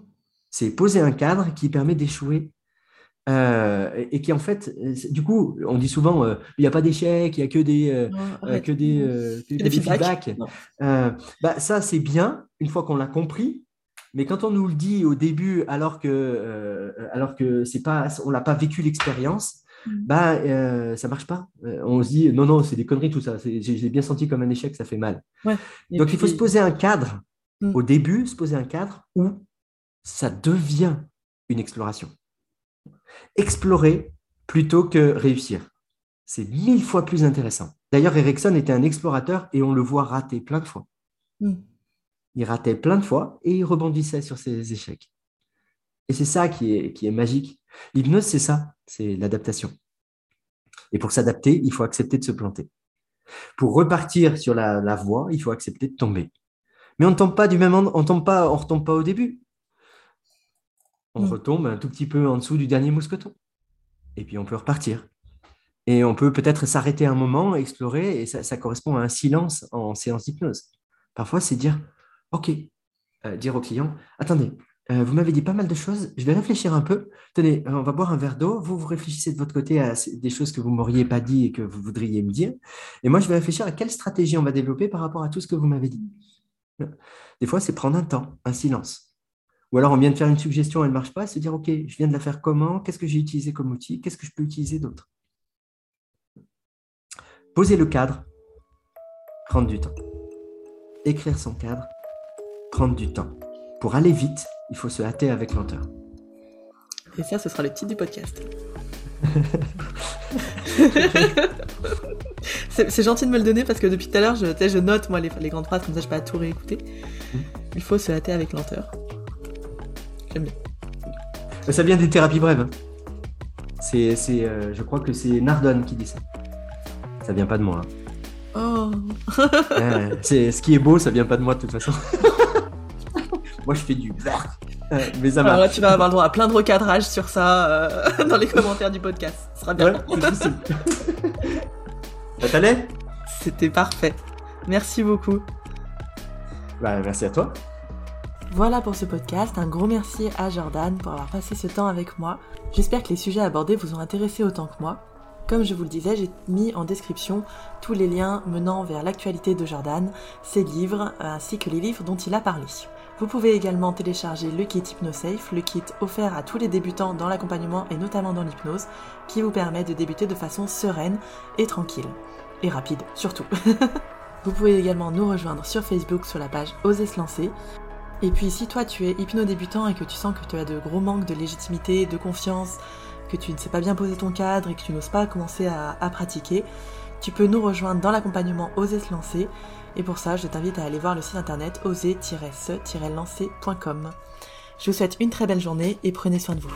C'est poser un cadre qui permet d'échouer euh, et qui en fait, euh, du coup, on dit souvent, euh, il n'y a pas d'échec, il n'y a que des, que des, feedbacks. bah, ça, c'est bien une fois qu'on l'a compris. Mais quand on nous le dit au début, alors que, alors que c'est pas, on l'a pas vécu l'expérience, mm. bah, ça marche pas. on se dit, non, non, c'est des conneries tout ça. J'ai bien senti comme un échec, ça fait mal. Donc, il faut se poser un cadre mm. au début, se poser un cadre où ça devient une exploration explorer plutôt que réussir. C'est mille fois plus intéressant. D'ailleurs, Ericsson était un explorateur et on le voit rater plein de fois. Hmm. Il ratait plein de fois et il rebondissait sur ses échecs. Et c'est ça qui est, qui est magique. L'hypnose, c'est ça, c'est l'adaptation. Et pour s'adapter, il faut accepter de se planter. Pour repartir sur la, voie, il faut accepter de tomber. Mais on ne tombe pas du même on tombe pas, on retombe pas au début on mm. retombe un tout petit peu en dessous du dernier mousqueton. Et puis on peut repartir. Et on peut peut-être s'arrêter un moment, explorer, et ça, correspond à un silence en séance d'hypnose. Parfois, c'est dire, OK, euh, dire au client, attendez, euh, vous m'avez dit pas mal de choses, je vais réfléchir un peu. Tenez, on va boire un verre d'eau, vous, vous réfléchissez de votre côté à des choses que vous m'auriez pas dit et que vous voudriez me dire. Et moi, je vais réfléchir à quelle stratégie on va développer par rapport à tout ce que vous m'avez dit. Des fois, c'est prendre un temps, un silence. Ou alors on vient de faire une suggestion, elle ne marche pas, se dire, OK, je viens de la faire comment? Qu'est-ce que j'ai utilisé comme outil? Qu'est-ce que je peux utiliser d'autre? Poser le cadre, prendre du temps. Écrire son cadre, prendre du temps. Pour aller vite, il faut se hâter avec lenteur. Et ça, ce sera le titre du podcast. [laughs] c'est gentil de me le donner parce que depuis tout à l'heure, je, je note moi les, grandes phrases comme ça, je peux pas tout réécouter. Hmm. Il faut se hâter avec lenteur. J'aime bien. Ça vient des thérapies brèves. Hein. C'est, euh, je crois que c'est Nardone qui dit ça. Ça vient pas de moi. Hein. Oh. c'est ce qui est beau, ça vient pas de moi de toute façon. [laughs] moi, je fais du mais ça Alors là, tu vas avoir le droit à plein de recadrage sur ça euh, [laughs] dans les commentaires du podcast. Ce sera bien. Ouais, ça [laughs] t'allait C'était parfait. Merci beaucoup. Bah, merci à toi. Voilà pour ce podcast, un gros merci à Jordan pour avoir passé ce temps avec moi. J'espère que les sujets abordés vous ont intéressé autant que moi. Comme je vous le disais, j'ai mis en description tous les liens menant vers l'actualité de Jordan, ses livres, ainsi que les livres dont il a parlé. Vous pouvez également télécharger le kit HypnoSafe, le kit offert à tous les débutants dans l'accompagnement et notamment dans l'hypnose, qui vous permet de débuter de façon sereine et tranquille. Et rapide, surtout. [laughs] vous pouvez également nous rejoindre sur Facebook sur la page Oser se lancer. Et puis si toi tu es hypno-débutant et que tu sens que tu as de gros manques de légitimité, de confiance, que tu ne sais pas bien poser ton cadre et que tu n'oses pas commencer à, pratiquer, tu peux nous rejoindre dans l'accompagnement Oser se lancer et pour ça, je t'invite à aller voir le site internet oser-se-lancer.com. Je vous souhaite une très belle journée et prenez soin de vous.